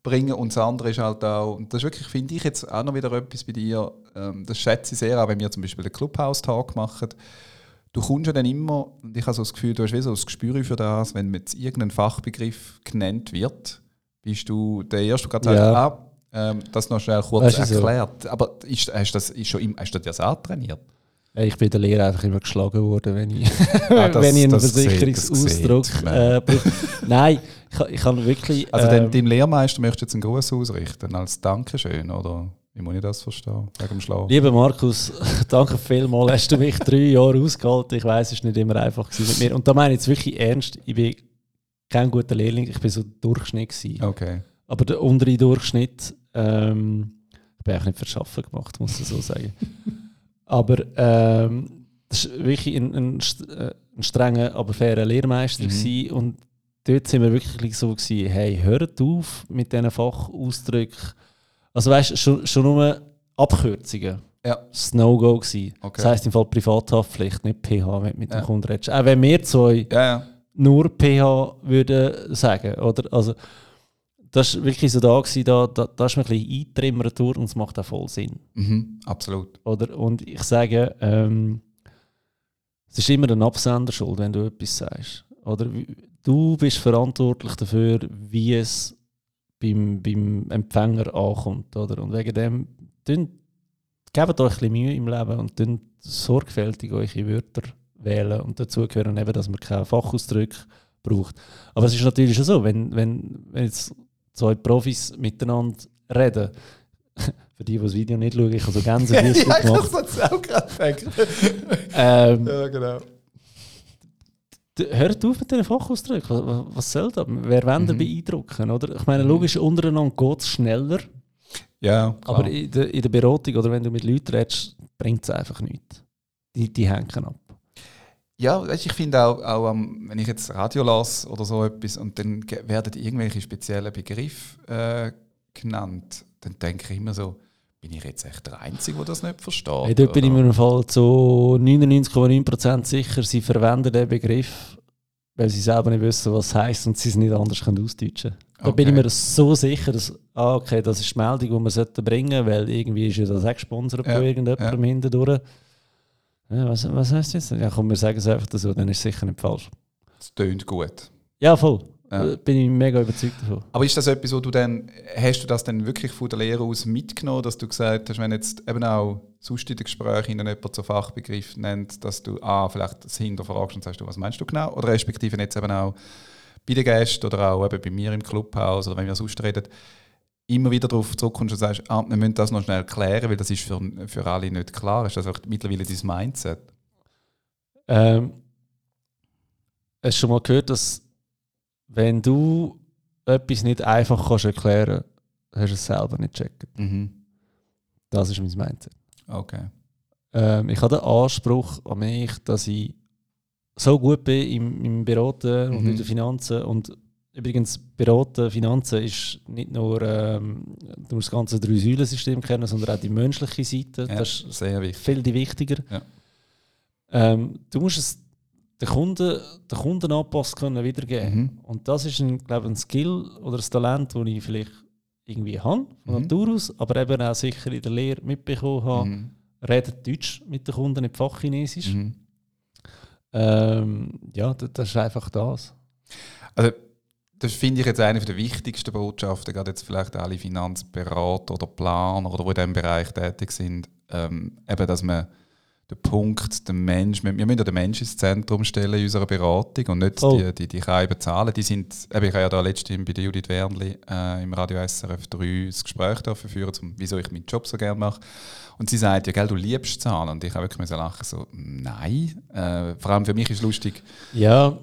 bringen und das andere ist halt auch, und das ist wirklich, finde ich jetzt auch noch wieder etwas bei dir, ähm, das schätze ich sehr, auch wenn wir zum Beispiel den Clubhouse-Talk machen, du kommst ja dann immer, und ich habe so das Gefühl, du hast wie so das Gespür für das, wenn jetzt irgendein Fachbegriff genannt wird, bist du der Erste, der gerade Ja. sagt, ah, ähm, das noch schnell kurz Weißt du so. erklärt. Aber ist, hast, du das, ist schon im, hast du das antrainiert? Ja, Ich bin in der Lehre einfach immer geschlagen worden, wenn ich, <laughs> Ah, <laughs> das- wenn ich einen Versicherungsausdruck äh. <laughs> Nein, ich, kann- ich kann wirklich. Also ähm, deinem Lehrmeister möchtest du jetzt einen Gruß ausrichten als Dankeschön, oder wie muss ich das verstehen? Wegen dem Schlaf? Lieber Markus, danke vielmals. Hast du mich drei Jahre ausgehalten. Ich weiß, es war nicht immer einfach gewesen mit mir. Und da meine ich jetzt wirklich ernst. Ich bin kein guter Lehrling. Ich bin so Durchschnitt gewesen. Okay. Aber der untere Durchschnitt, ähm, ich bin eigentlich nicht Arbeiten gemacht, muss ich so sagen. <laughs> aber ähm, das war wirklich ein, ein, äh, ein strenger, aber fairer Lehrmeister. Mhm. Und dort sind wir wirklich so gewesen, hey, hört auf mit diesen Fachausdrücken. Also weißt du, schon, schon nur Abkürzungen. Ja. Das No-Go. Okay. Das heisst im Fall Privathaftpflicht, nicht PH, wenn du mit Ja. dem Kunden redest. Auch wenn wir zwei Ja, ja. nur PH würden sagen, oder? Also, das war wirklich so da, gewesen, da, da, da ist man ein bisschen eintrimmert durch und es macht auch voll Sinn. Mhm, absolut. Oder? Und ich sage, ähm, es ist immer ein Absender schuld, wenn du etwas sagst. Oder du bist verantwortlich dafür, wie es beim, beim Empfänger ankommt. Oder? Und wegen dem, tun, gebt euch ein bisschen Mühe im Leben und tun sorgfältig eure Wörter wählen. Und dazu gehören eben, dass man keine Fachausdrücke braucht. Aber es ist natürlich schon so, wenn, wenn, wenn jetzt zwei Profis miteinander reden, <laughs> für die, die das Video nicht schauen, ich habe so Gänsefüßchen <laughs> ja, ich gemacht. habe es auch gerade gedacht. Ähm, ja, genau. hört auf mit diesen Fachausdrücken. Was, soll das? Wer ihr Mhm. beeindrucken? Oder? Ich meine, logisch, untereinander geht es schneller, Ja, klar. aber in der, in der Beratung oder wenn du mit Leuten redest, bringt es einfach nichts. Die, die hängen ab. Ja, weißt, ich finde auch, auch wenn ich jetzt Radio las oder so etwas und dann werden irgendwelche speziellen Begriffe äh, genannt, dann denke ich immer so, bin ich jetzt echt der Einzige, der das nicht versteht? Hey, dort bin ich mir im Fall zu 99,9% sicher, sie verwenden den Begriff, weil sie selber nicht wissen, was es heisst und sie es nicht anders können ausdeutschen Da bin ich Okay. mir so sicher, dass ah, okay, das ist die Meldung, die wir sollten bringen weil irgendwie ist ja das auch gesponsert Ja, von irgendjemandem hindurch. Ja, was, was heisst das? Ja, komm, wir sagen es einfach so, dann ist es sicher nicht falsch. Das tönt gut. Ja, voll. Ja. Äh, Bin ich mega überzeugt davon. Aber ist das etwas, wo du dann, hast du das dann wirklich von der Lehre aus mitgenommen, dass du gesagt hast, wenn jetzt eben auch sonst in den Gesprächen jemand zu Fachbegriff nennt, dass du ah, vielleicht das hinterfragst und sagst, du, was meinst du genau? Oder respektive jetzt eben auch bei den Gästen oder auch eben bei mir im Clubhaus oder wenn wir sonst reden, immer wieder darauf zurückkommst und sagst, ah, wir müssen das noch schnell klären, weil das ist für, für alle nicht klar. Ist das auch mittlerweile dein Mindset? Ähm, hast du schon mal gehört, dass wenn du etwas nicht einfach kannst erklären kannst, hast du es selber nicht checken. Mhm. Das ist mein Mindset. Okay. Ähm, ich habe den Anspruch an mich, dass ich so gut bin im, im Beraten und Mhm. in den Finanzen. Und übrigens, Beraten, Finanzen ist nicht nur ähm, nur das ganze Drei-Säulen-System kennen, sondern auch die menschliche Seite. Ja, Das ist sehr wichtig. viel die wichtiger. Ja. Ähm, du musst es den Kunden, den Kunden angepasst können wiedergeben. Mhm. Und das ist ein, glaube ich, ein Skill oder ein Talent, das ich vielleicht irgendwie habe, von Mhm. Natur aus, aber eben auch sicher in der Lehre mitbekommen habe. Mhm. Redet Deutsch mit den Kunden, nicht Fachchinesisch. Mhm. Ähm, ja, das, das ist einfach das. Also, das finde ich jetzt eine der wichtigsten Botschaften, gerade jetzt vielleicht alle Finanzberater oder Planer oder die in diesem Bereich tätig sind, ähm, eben, dass man den Punkt, den Mensch, wir müssen ja den Menschen ins Zentrum stellen in unserer Beratung und nicht Voll. die, die, die kleinen Zahlen. Die sind, eben, ich habe ja da letztens bei der Judith Wernli äh, im Radio SRF 3 das Gespräch dafür führen, zum, wieso ich meinen Job so gerne mache. Und sie sagt, ja, gell, du liebst Zahlen. Und ich habe wirklich müssen lachen, so, nein. Äh, vor allem für mich ist es lustig, Ja,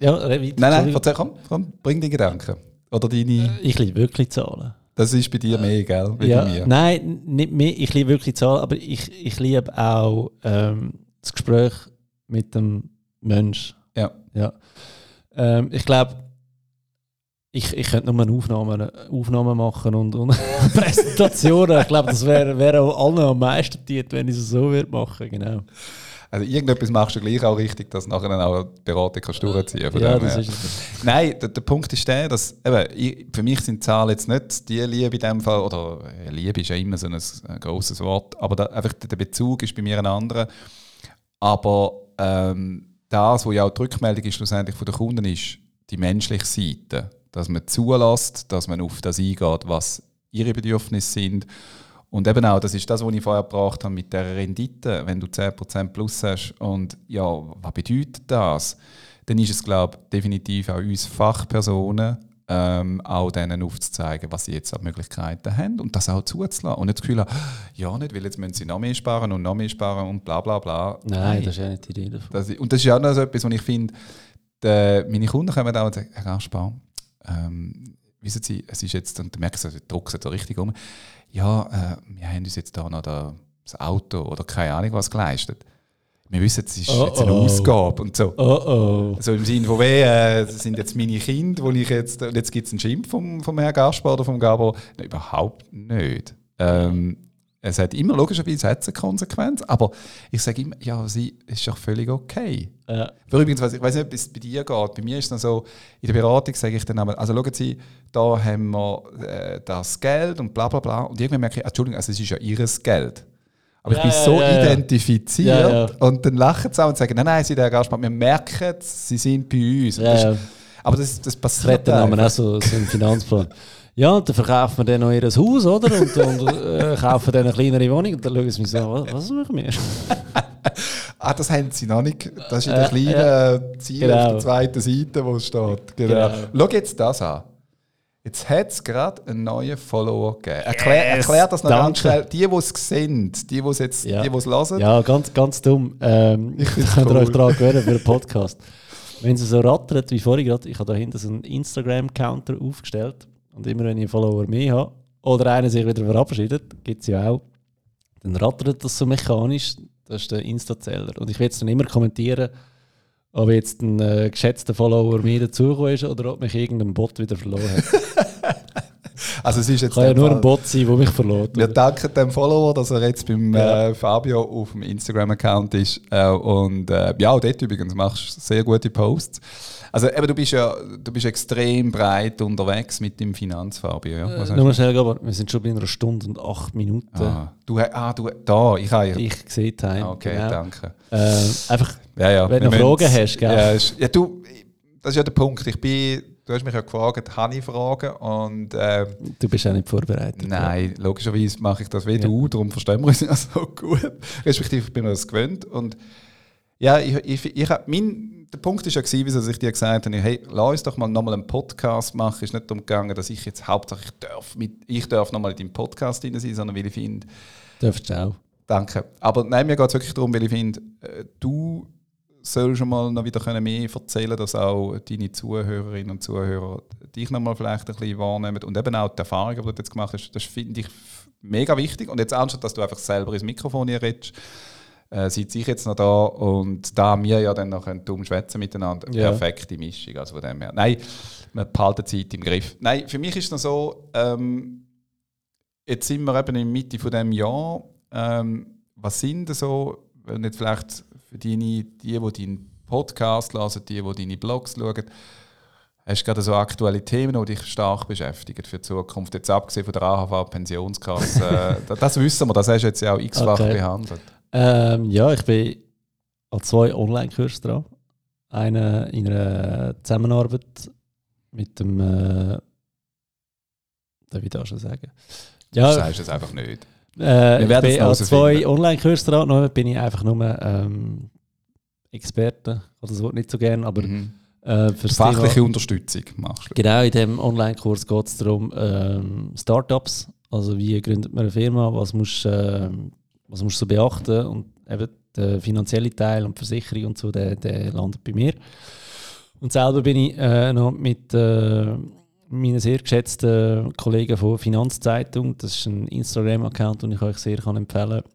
ja, Nein, nein, erzähl, komm, komm, bring die Gedanken. Oder deine. Ich liebe wirklich Zahlen. Das ist bei dir mehr, gell? Wie Ja, bei mir. nein, nicht mehr. Ich liebe wirklich Zahlen, aber ich, ich liebe auch ähm, das Gespräch mit dem Mensch. Ja. ja. Ähm, ich glaube, ich, ich könnte nur eine Aufnahme, Aufnahme machen und, und <laughs> Präsentationen. Ich glaube, das wäre wär auch allen am meisten dient, wenn ich es so würde machen. Genau. Also irgendetwas machst du gleich auch richtig, dass nachher dann auch die Beratung kannst durchziehen Von Ja, das her. ist es. Nein, der, der Punkt ist der, dass eben, ich, für mich sind Zahlen jetzt nicht die Liebe in dem Fall, oder äh, Liebe ist ja immer so ein, ein grosses Wort, aber da, einfach der Bezug ist bei mir ein anderer. Aber ähm, das, was ja auch die Rückmeldung ist, schlussendlich von den Kunden ist, die menschliche Seite. Dass man zulässt, dass man auf das eingeht, was ihre Bedürfnisse sind. Und eben auch, das ist das, was ich vorher gebracht habe mit der Rendite. Wenn du 10% plus hast und ja, was bedeutet das? Dann ist es, glaube ich, definitiv auch uns Fachpersonen, ähm, auch denen aufzuzeigen, was sie jetzt an Möglichkeiten haben und das auch zuzulassen. Und nicht das Gefühl haben, ja nicht, weil jetzt müssen sie noch mehr sparen und noch mehr sparen und bla bla bla. Nein, das ist ja nicht die Idee davon. Das, und das ist ja auch noch so etwas, was ich finde, meine Kunden kommen da und sagen, Herr Gaspar, ähm, wissen Sie, es ist jetzt, und du merkst, sie drucken so richtig um, ja, äh, wir haben uns jetzt da noch da, das Auto oder keine Ahnung was geleistet. Wir wissen, es ist Oh, jetzt eine oh. Ausgabe und so. Oh. Also im Sinne von, weh, äh, das sind jetzt meine Kinder, wo ich jetzt, und jetzt gibt es einen Schimpf vom, vom Herrn Gaspar oder vom Gabo. Nein, überhaupt nicht. Ähm, es hat immer logischerweise hat's eine Konsequenz, aber ich sage immer, ja, sie ist doch völlig okay. Ja. Übrigens, ich weiß nicht, ob es bei dir geht. Bei mir ist es dann so, in der Beratung sage ich dann einmal, also schauen Sie, da haben wir äh, das Geld und bla bla bla. Und irgendwann merke ich, ah, Entschuldigung, also es ist ja Ihres Geld. Aber Ja, ich bin ja, so identifiziert und dann lachen sie auch und sagen, nein, nein, Sie, der Gaspar, wir merken, Sie sind bei uns. Das, ist- Aber das, das Das passiert dann einfach. auch so, so einen Finanzplan. <laughs> Ja, und dann verkaufen wir dann noch ihr Haus, oder? Und, und äh, kaufen dann eine kleinere Wohnung. Und dann schauen sie mich so an, was, was machen wir? <laughs> Ah, das haben Sie noch nicht. Das ist in Äh, der kleinen äh, Ziel auf Genau. der zweiten Seite, wo es steht. Genau. Schau jetzt das an. Jetzt hat es gerade einen neuen Follower gegeben. Erklär, Yes, erklär das noch danke. ganz schnell. Die, die es sehen, die, die es jetzt Ja. die, hören. Ja, ganz, ganz dumm. Ähm, <laughs> Ich <laughs> könnt ihr cool. euch daran gewöhnen für einen Podcast. Wenn sie so rattert, wie vorhin gerade, ich habe da hinten so einen Instagram-Counter aufgestellt. Und immer wenn ich einen Follower mehr habe oder einer sich wieder verabschiedet, gibt es ja auch, dann rattert das so mechanisch. Das ist der Insta-Zähler. Und ich will jetzt dann immer kommentieren, ob jetzt ein äh, geschätzter Follower mehr dazugekommen ist oder ob mich irgendein Bot wieder verloren hat. <laughs> Also es ist jetzt Kann ja nur ein Bot sein, der mich verloren Wir danken dem Follower, dass er jetzt beim Ja. äh, Fabio auf dem Instagram-Account ist. Äh, und äh, ja, auch dort übrigens machst du sehr gute Posts. Also eben, du bist ja du bist extrem breit unterwegs mit dem Finanzfabio. Ja? Äh, nur schnell, aber wir sind schon bei einer Stunde und acht Minuten. Ah, du, ah, du da, ich habe ja. Ich sehe Time. Okay, genau. danke. Äh, einfach, ja, ja, wenn du Fragen hast, gell? Ja, ist, ja, du, das ist ja der Punkt. Ich bin, du hast mich ja gefragt, habe ich Fragen? Und, äh, du bist ja nicht vorbereitet. Nein, ja. logischerweise mache ich das wie du, darum verstehen wir uns ja <laughs> so gut. Respektive, ich bin mir das gewöhnt. Und ja, ich, ich, ich, mein, der Punkt war ja, gewesen, wieso ich dir gesagt habe, hey, lass uns doch mal nochmal einen Podcast machen. Es ist nicht darum gegangen, dass ich jetzt hauptsächlich darf, mit, ich darf nochmal in deinem Podcast sein, sondern weil ich finde... Darfst du auch. Danke. Aber nein, mir geht es wirklich darum, weil ich finde, äh, du sollst schon mal noch wieder mehr erzählen dass auch deine Zuhörerinnen und Zuhörer dich noch mal vielleicht ein bisschen wahrnehmen und eben auch die Erfahrungen, die du jetzt gemacht hast, das finde ich mega wichtig. Und jetzt anstatt, dass du einfach selber ins Mikrofon redest, äh, sitze ich jetzt noch da und da wir ja dann noch dumm schwätzen miteinander, ja. perfekte Mischung. Also von dem her. Nein, man behalten die Zeit im Griff. Nein, für mich ist es noch so, ähm, jetzt sind wir eben in der Mitte von dem Jahr. Ähm, was sind so, wenn jetzt vielleicht für deine, die, die deinen Podcast hören, die, die deine Blogs schauen, Hast du gerade so aktuelle Themen, die dich stark beschäftigen für die Zukunft? Jetzt abgesehen von der AHV-Pensionskasse. <laughs> das wissen wir, das hast du jetzt ja auch x-fach okay. behandelt. Ähm, ja, ich bin an zwei Online-Kursen dran. Einen in einer Zusammenarbeit mit dem. Äh, darf ich das schon sagen? Ja, du sagst es einfach nicht. Äh, ich bin an zwei Online-Kursen dran. Noch bin ich einfach nur ähm, Experte. Habe das Wort nicht so gerne, aber. Mhm. Äh, Fachliche Thema, Unterstützung machst du. Genau, in diesem Online-Kurs geht es darum, ähm, Startups. Also, wie gründet man eine Firma? Was musst du ähm, was musst du beachten? Und eben der finanzielle Teil und die Versicherung und so, der, der landet bei mir. Und selber bin ich äh, noch mit äh, meinen sehr geschätzten Kollegen von Finanzzeitung, das ist ein Instagram-Account, den ich euch sehr kann empfehlen kann.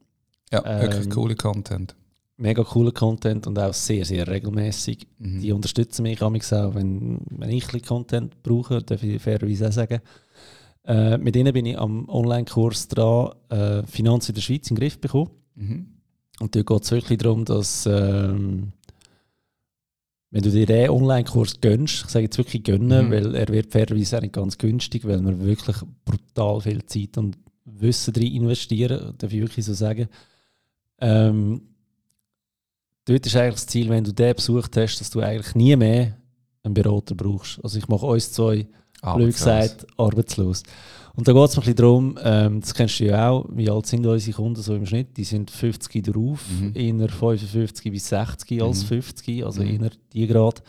Ja, wirklich ähm, cooler Content. Mega cooler Content und auch sehr, sehr regelmäßig. Mhm. Die unterstützen mich auch, wenn, wenn ich ein Content brauche, darf ich fairerweise auch sagen. Äh, mit ihnen bin ich am Online-Kurs dran, äh, Finanzen in der Schweiz in den Griff bekommen. Mhm. Und dort geht es wirklich darum, dass ähm, wenn du dir den Online-Kurs gönnst, ich sage jetzt wirklich gönnen, mhm. weil er wird fairerweise auch nicht ganz günstig, weil wir wirklich brutal viel Zeit und Wissen drin investieren, darf ich wirklich so sagen. Ähm, dort ist eigentlich das Ziel, wenn du den besucht hast, dass du eigentlich nie mehr einen Berater brauchst. Also ich mache uns zwei blöd gesagt, arbeitslos. Und da geht es ein bisschen darum, ähm, das kennst du ja auch, wie alt sind unsere Kunden so im Schnitt? Die sind 50 drauf, mhm. eher 55 bis 60 als mhm. 50, also mhm. eher die Grad.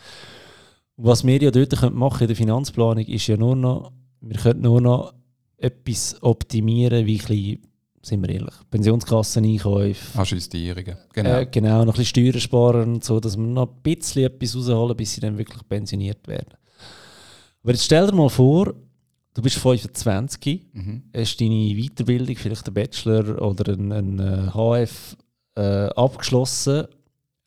Was wir ja dort machen in der Finanzplanung, ist ja nur noch, wir können nur noch etwas optimieren, wie ein sind wir ehrlich, Pensionskasseneinkäufe. Ajustierungen, genau. Äh, genau, noch ein bisschen Steuern sparen, so, dass wir noch ein bisschen etwas rausholen, bis sie dann wirklich pensioniert werden. Aber jetzt stell dir mal vor, du bist 25, mhm. hast deine Weiterbildung, vielleicht einen Bachelor oder ein, ein HF äh, abgeschlossen,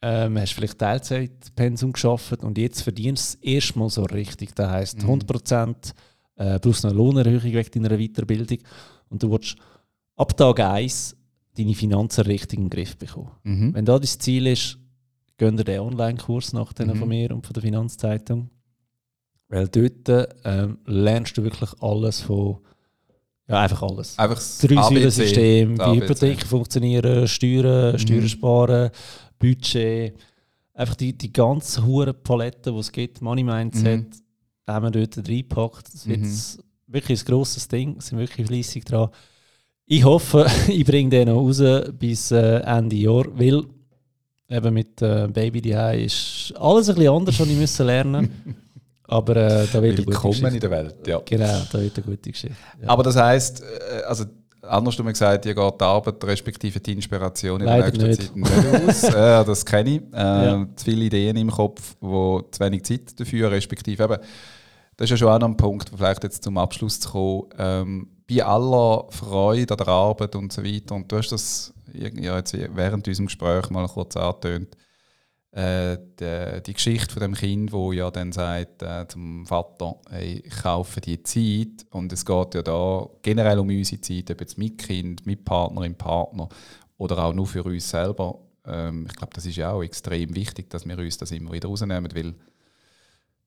ähm, hast vielleicht Teilzeitpensum geschafft und jetzt verdienst du es erstmal so richtig. Das heisst, mhm. 100% äh, brauchst eine Lohnerhöhung wegen deiner Weiterbildung und du willst ab Tag 1 deine Finanzen richtig in den Griff bekommen. Mhm. Wenn das dein Ziel ist, geh dir den Online-Kurs nach mhm. von mir und von der Finanzzeitung. Weil dort ähm, lernst du wirklich alles von, ja, einfach alles. Einfach das Drei-Säulen-System, wie Hypotheken funktionieren, Steuern, mhm. Steuern sparen, Budget. Einfach die, die ganze hohe Palette, die es gibt, Money Mindset, mhm. haben wir dort reingepackt. Das wird mhm. wirklich ein grosses Ding, sind wirklich fleissig dran. Ich hoffe, <laughs> ich bringe den noch raus bis äh, Ende Jahr, weil eben mit äh, Baby die ist alles ein bisschen anders, was ich müssen lernen <laughs> Aber äh, da wird eine gute Geschichte. in der Welt, ja. Genau, da wird eine gute Geschichte. Ja. Aber das heisst, äh, also andersrum gesagt, ihr geht die Arbeit respektive die Inspiration in Leider der nächsten nicht. Zeit nicht aus. <laughs> äh, das kenne ich. Äh, ja. Zu viele Ideen im Kopf, wo zu wenig Zeit dafür, respektive eben, das ist ja schon auch noch ein Punkt, vielleicht jetzt zum Abschluss zu kommen. Ähm, bei aller Freude an der Arbeit und so weiter, und du hast das ja, jetzt während unserem Gespräch mal kurz angetönt, äh, die, die, Geschichte von dem Kind, wo ja dann sagt äh, zum Vater, hey, ich kaufe die Zeit und es geht ja da generell um unsere Zeit, ob jetzt mit Kind, mit Partnerin, Partner oder auch nur für uns selber. Ähm, ich glaube, das ist ja auch extrem wichtig, dass wir uns das immer wieder rausnehmen, weil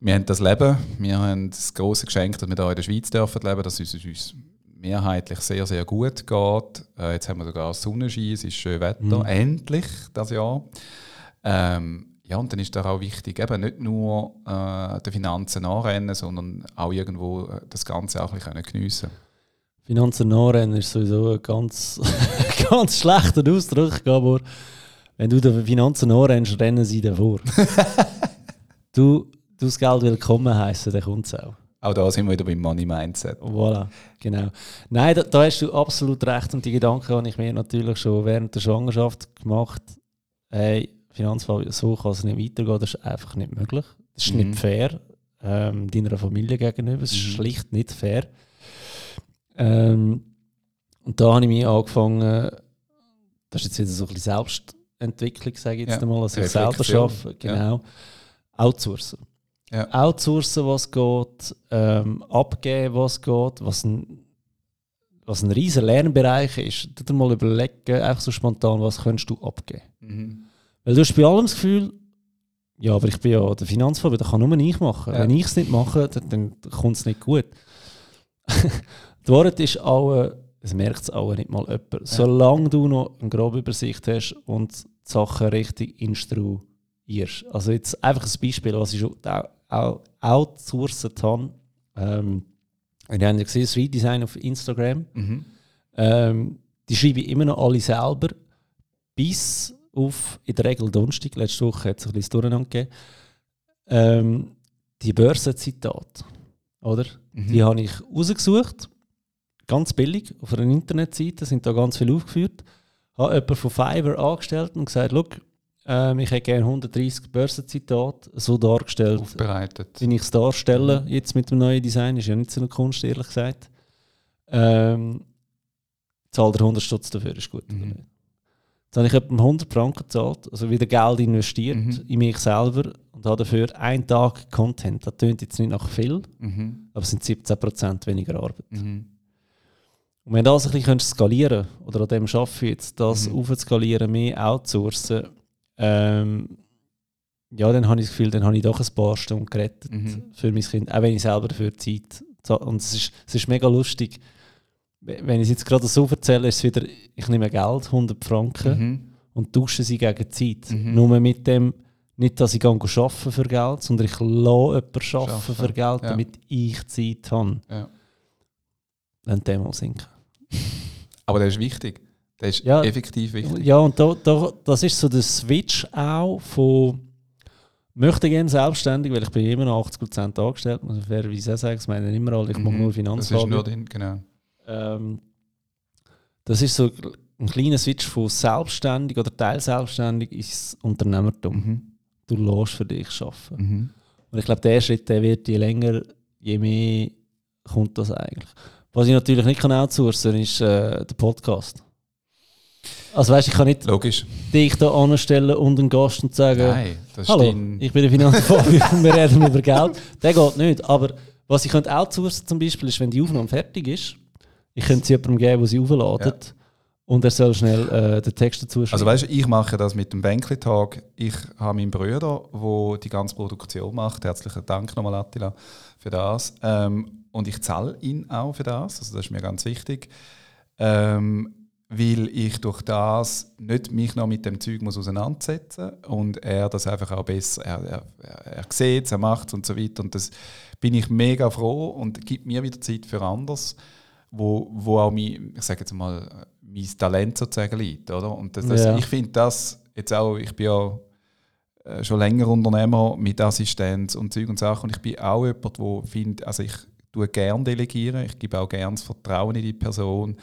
wir haben das Leben, wir haben das große Geschenk, dass wir hier in der Schweiz dürfen leben, dass es uns mehrheitlich sehr, sehr gut geht. Äh, jetzt haben wir sogar Sonnenschein, es ist schön Wetter, mhm. endlich das Jahr. Ähm, ja, und dann ist da auch wichtig, eben nicht nur äh, den Finanzen nachrennen, sondern auch irgendwo äh, das Ganze auch ein bisschen geniessen Finanzen nachrennen ist sowieso ein ganz, <laughs> ganz schlechter Ausdruck, Gabor. Wenn du den Finanzen nachrennst, rennen sie davor. du, <laughs> du das Geld willkommen heißen, dann kommt es auch. Auch da sind wir wieder beim Money Mindset. Voilà, genau. Nein, da, da, hast du absolut recht und die Gedanken habe ich mir natürlich schon während der Schwangerschaft gemacht. Hey, Finanzfall, so kann es nicht weitergehen, das ist einfach nicht möglich. Das ist mhm. nicht fair ähm, deiner Familie gegenüber, es ist mhm. schlicht nicht fair. Ähm, und da habe ich mich angefangen, das ist jetzt wieder so ein bisschen Selbstentwicklung, sage ich jetzt ja. einmal, dass ich selber arbeite, genau, ja. outsourcen. Ja. Outsourcen, was geht, ähm, abgeben, was geht, was ein, was ein riesiger Lernbereich ist. Dir mal überlegen, einfach so spontan, was könntest du abgeben. Mhm. Weil du hast bei allem das Gefühl, ja, aber ich bin ja der Finanzfall, das kann nur ich machen. Ja. Wenn ich es nicht mache, dann, dann kommt es nicht gut. <laughs> Die Wahrheit ist auch, es merkt es auch nicht mal jemand. Ja. Solange du noch eine grobe Übersicht hast und die Sachen richtig instruierst. Also jetzt einfach ein Beispiel, was ich schon auch outsourced habe. Ähm, wir haben ja gesehen, das Redesign auf Instagram. Mhm. Ähm, die schreibe ich immer noch alle selber, bis auf in der Regel Donnerstag. Letzte Woche hat es ein bisschen Durcheinander gegeben. Ähm, die Börsenzitate, oder? Mhm. Die habe ich rausgesucht, ganz billig, auf einer Internetseite, sind da ganz viel aufgeführt. Habe jemanden von Fiverr angestellt und gesagt, look, ähm, ich hätte gerne 130 Börsenzitate so dargestellt, Aufbereitet. wie ich es darstelle, mhm. jetzt mit dem neuen Design. Ist ja nicht so eine Kunst, ehrlich gesagt. Ähm, Zahl der 100 Stutz dafür ist gut. Mhm. Jetzt habe ich etwa 100 Franken gezahlt, also wieder Geld investiert mhm. in mich selber und habe dafür einen Tag Content. Das tönt jetzt nicht nach viel, mhm. aber es sind 17% weniger Arbeit. Mhm. Und wenn das ein bisschen skalieren oder an dem arbeite ich jetzt, das mhm. aufzuskalieren, mehr outsourcen, ähm, ja, dann habe ich das Gefühl, dann habe ich doch ein paar Stunden gerettet mhm. für mein Kind, auch wenn ich selber dafür Zeit und es ist, es ist mega lustig, wenn ich es jetzt gerade so erzähle, ist es wieder, ich nehme Geld, 100 Franken mhm. und tausche sie gegen Zeit. Mhm. Nur mit dem, nicht, dass ich arbeiten für Geld, sondern ich lasse jemanden arbeiten für Geld, ja. damit ich Zeit habe. Ja. Dann Demo sinken. <laughs> Aber das ist wichtig. Das ist ja, effektiv wichtig. Ja, und da, da, das ist so der Switch auch von möchte gerne selbstständig, weil ich bin immer noch 80% angestellt, muss ich fairerweise sagen, das meinen immer alle, ich mhm. mache nur Finanzfragen. Das ist nur den, genau. Ähm, das ist so ein kleiner Switch von selbstständig oder teilselbstständig ins Unternehmertum. Mhm. Du lässt für dich arbeiten. Mhm. Und ich glaube, der Schritt der wird je länger, je mehr kommt das eigentlich. Was ich natürlich nicht kann outsourcen kann, ist äh, der Podcast. Also weißt, ich kann nicht Logisch. dich da anstellen und einen Gast und sagen, Nein, das hallo, ich bin der Finanzfabrik <laughs> und wir reden über Geld. Der geht nicht. Aber was ich könnte outsourcen zum Beispiel ist, wenn die Aufnahme fertig ist, ich könnte sie jemandem geben, der sie aufladet. Ja. Und er soll schnell äh, den Text dazu schreiben. Also weißt du, ich mache das mit dem Bänkli-Tag. Ich habe meinen Bruder, der die ganze Produktion macht. Herzlichen Dank nochmal, Attila, für das. Ähm, und ich zahle ihn auch für das. Also das ist mir ganz wichtig. Ähm, weil ich durch das nicht mich noch mit dem Zeug muss auseinandersetzen muss und er das einfach auch besser, er, er, er sieht es, er macht es und so weiter. Und das bin ich mega froh und gibt mir wieder Zeit für anders wo, wo auch mein, ich sage jetzt mal, mein Talent sozusagen liegt. Oder? Und das, das, ja. ich finde das jetzt auch, ich bin ja äh, schon länger Unternehmer mit Assistenz und Zeug und Sachen und ich bin auch jemand, der findet, also ich tue gerne delegieren, ich gebe auch gerne das Vertrauen in die Person,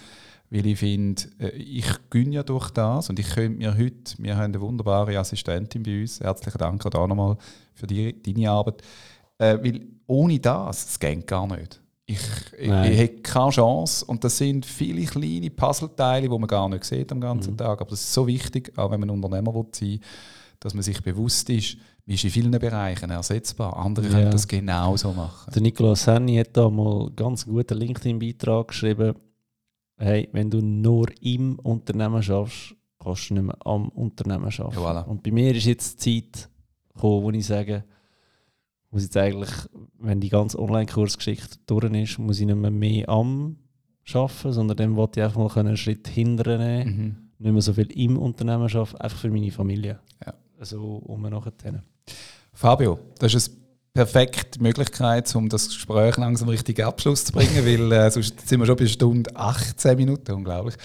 weil ich finde, äh, ich gönne ja durch das und ich könnte mir heute, wir haben eine wunderbare Assistentin bei uns, herzlichen Dank auch nochmal für die, deine Arbeit, äh, weil ohne das, es geht gar nicht. Ich, ich, ich habe keine Chance. Und das sind viele kleine Puzzleteile, die man gar nicht sieht am ganzen mhm. Tag. Aber das ist so wichtig, auch wenn man Unternehmer will sein dass man sich bewusst ist, man ist in vielen Bereichen ersetzbar. Andere ja. können das genauso machen. Der Nikolaus Henny hat da mal einen ganz guten LinkedIn-Beitrag geschrieben. Hey, wenn du nur im Unternehmen schaffst, kannst du nicht mehr am Unternehmen arbeiten. Ja, voilà. Und bei mir ist jetzt die Zeit gekommen, wo ich sage, muss jetzt eigentlich, wenn die ganze Online-Kursgeschichte durch ist, muss ich nicht mehr mehr am arbeiten, sondern dann wollte ich einfach mal einen Schritt nehmen, Mhm. nicht mehr so viel im Unternehmen arbeiten, einfach für meine Familie. Ja. Also um nachher. Fabio, das ist eine perfekte Möglichkeit, um das Gespräch langsam richtig Abschluss zu bringen, <laughs> weil äh, sonst sind wir schon bei Stunde 18 Minuten, unglaublich.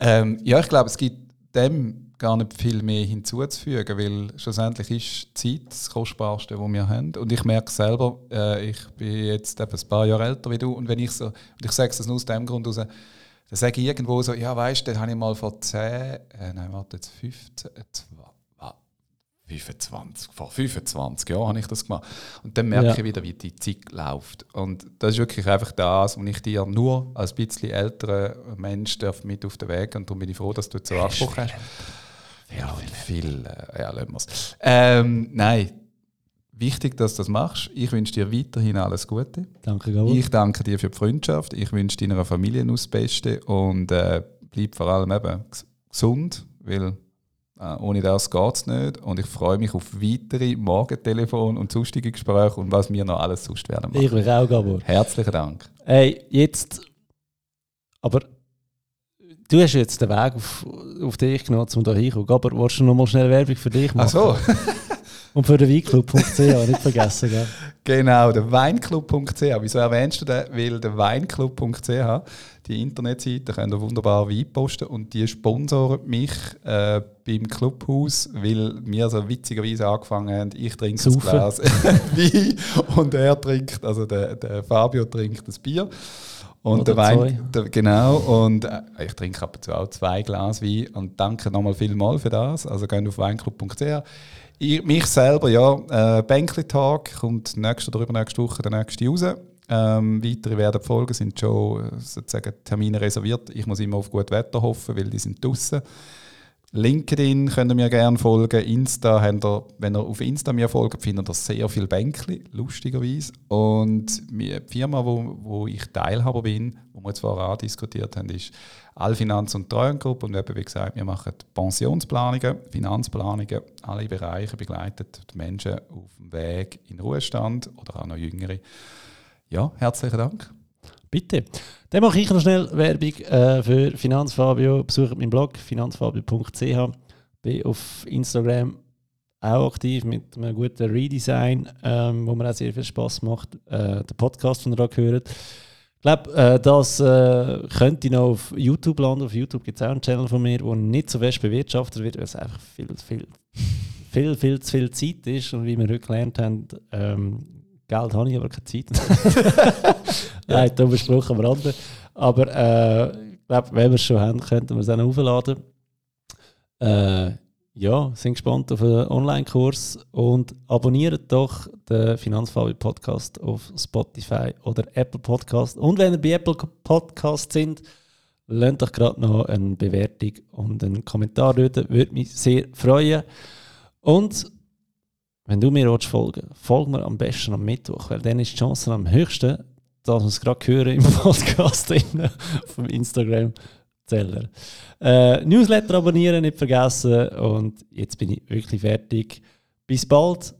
Ähm, ja, ich glaube, es gibt dem gar nicht viel mehr hinzuzufügen, weil schlussendlich ist Zeit das Kostbarste, was wir haben. Und ich merke selber, äh, ich bin jetzt ein paar Jahre älter wie du, und wenn ich so, und ich sage es nur aus dem Grund heraus, dann sage ich irgendwo so, ja weißt du, den habe ich mal vor 10, äh, nein, warte, jetzt 15, äh, zwei- wa- 25, vor 25 Jahren habe ich das gemacht. Und dann merke Ja. ich wieder, wie die Zeit läuft. Und das ist wirklich einfach das, was ich dir nur als ein bisschen älterer Mensch darf mit auf den Weg und darum bin ich froh, dass du jetzt so Anspruch hast. Ja, viel, äh, ja, lassen wir's. Ähm, nein, wichtig, dass du das machst. Ich wünsche dir weiterhin alles Gute. Danke, Gabor. Ich danke dir für die Freundschaft. Ich wünsche deiner Familie nur das Beste und äh, bleib vor allem eben ges- gesund, weil äh, ohne das geht es nicht. Und ich freue mich auf weitere Morgentelefon und sonstige Gespräche und was wir noch alles sonst werden machen. Ich mich auch, Gabor. Herzlichen Dank. Hey, jetzt. Aber du hast jetzt den Weg auf, auf dich genommen, um da hinzukommen. Aber willst du noch mal schnell Werbung für dich machen? Ach so. <laughs> Und für den Weinclub.ch, nicht vergessen, gell? Genau, der Weinclub.ch. Wieso erwähnst du den? Weil der Weinclub.ch, die Internetseite, könnt ihr wunderbar Wein posten und die sponsoren mich äh, beim Clubhaus, weil wir so witzigerweise angefangen haben, ich trinke ein Saufen. Glas <laughs> Wein und er trinkt, also der, der Fabio trinkt das Bier. Und Oder der Wein, der, genau, und äh, ich trinke ab und zu auch zwei Glas Wein und danke nochmal vielmals für das. Also geht auf weinclub.ch. Ich, mich selber, ja, äh, Bänkli Talk kommt nächste oder übernächste Woche der nächste raus. Ähm, weitere werden folgen, sind schon äh, sozusagen Termine reserviert. Ich muss immer auf gutes Wetter hoffen, weil die sind draußen. LinkedIn könnt ihr mir gerne folgen. Insta, ihr, wenn ihr auf Insta mir folgt, findet ihr sehr viele Bänkli, lustigerweise. Und die Firma, wo, wo ich Teilhaber bin, wo wir jetzt vorher diskutiert haben, ist Allfinanz- und Treuhandgruppe. Und eben, wie gesagt, wir machen Pensionsplanungen, Finanzplanungen, alle Bereiche begleiten die Menschen auf dem Weg in den Ruhestand oder auch noch Jüngere. Ja, herzlichen Dank. Bitte. Dann mache ich noch schnell Werbung äh, für Finanzfabio. Besucht meinen Blog finanzfabio.ch. Bin auf Instagram auch aktiv mit einem guten Redesign, ähm, wo mir auch sehr viel Spaß macht. Äh, der Podcast, den ihr da gehört. Ich glaube, äh, das äh, könnte noch auf YouTube landen. Auf YouTube gibt es auch einen Channel von mir, der nicht so fest bewirtschaftet wird, weil es einfach viel, viel, viel, viel zu viel Zeit ist. Und wie wir heute gelernt haben, ähm, Geld habe ich, aber keine Zeit. <laughs> <laughs> Nein, da besprochen wir andere. Aber äh, ich glaube, wenn wir es schon haben, könnten wir es auch noch aufladen. Äh, ja, sind gespannt auf einen Online-Kurs und abonniert doch den Finanzfabio Podcast auf Spotify oder Apple Podcast. Und wenn ihr bei Apple Podcast sind, lasst doch gerade noch eine Bewertung und einen Kommentar dort. Würde mich sehr freuen. Und wenn du mir folgen folg mir am besten am Mittwoch, weil dann ist die Chance am höchsten, dass wir es gerade hören im <laughs> Podcast vom Instagram-Zeller. Äh, Newsletter abonnieren nicht vergessen und jetzt bin ich wirklich fertig. Bis bald.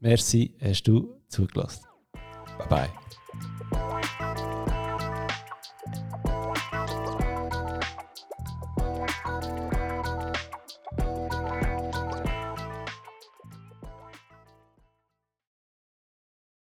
Merci, hast du zugelassen. Bye bye.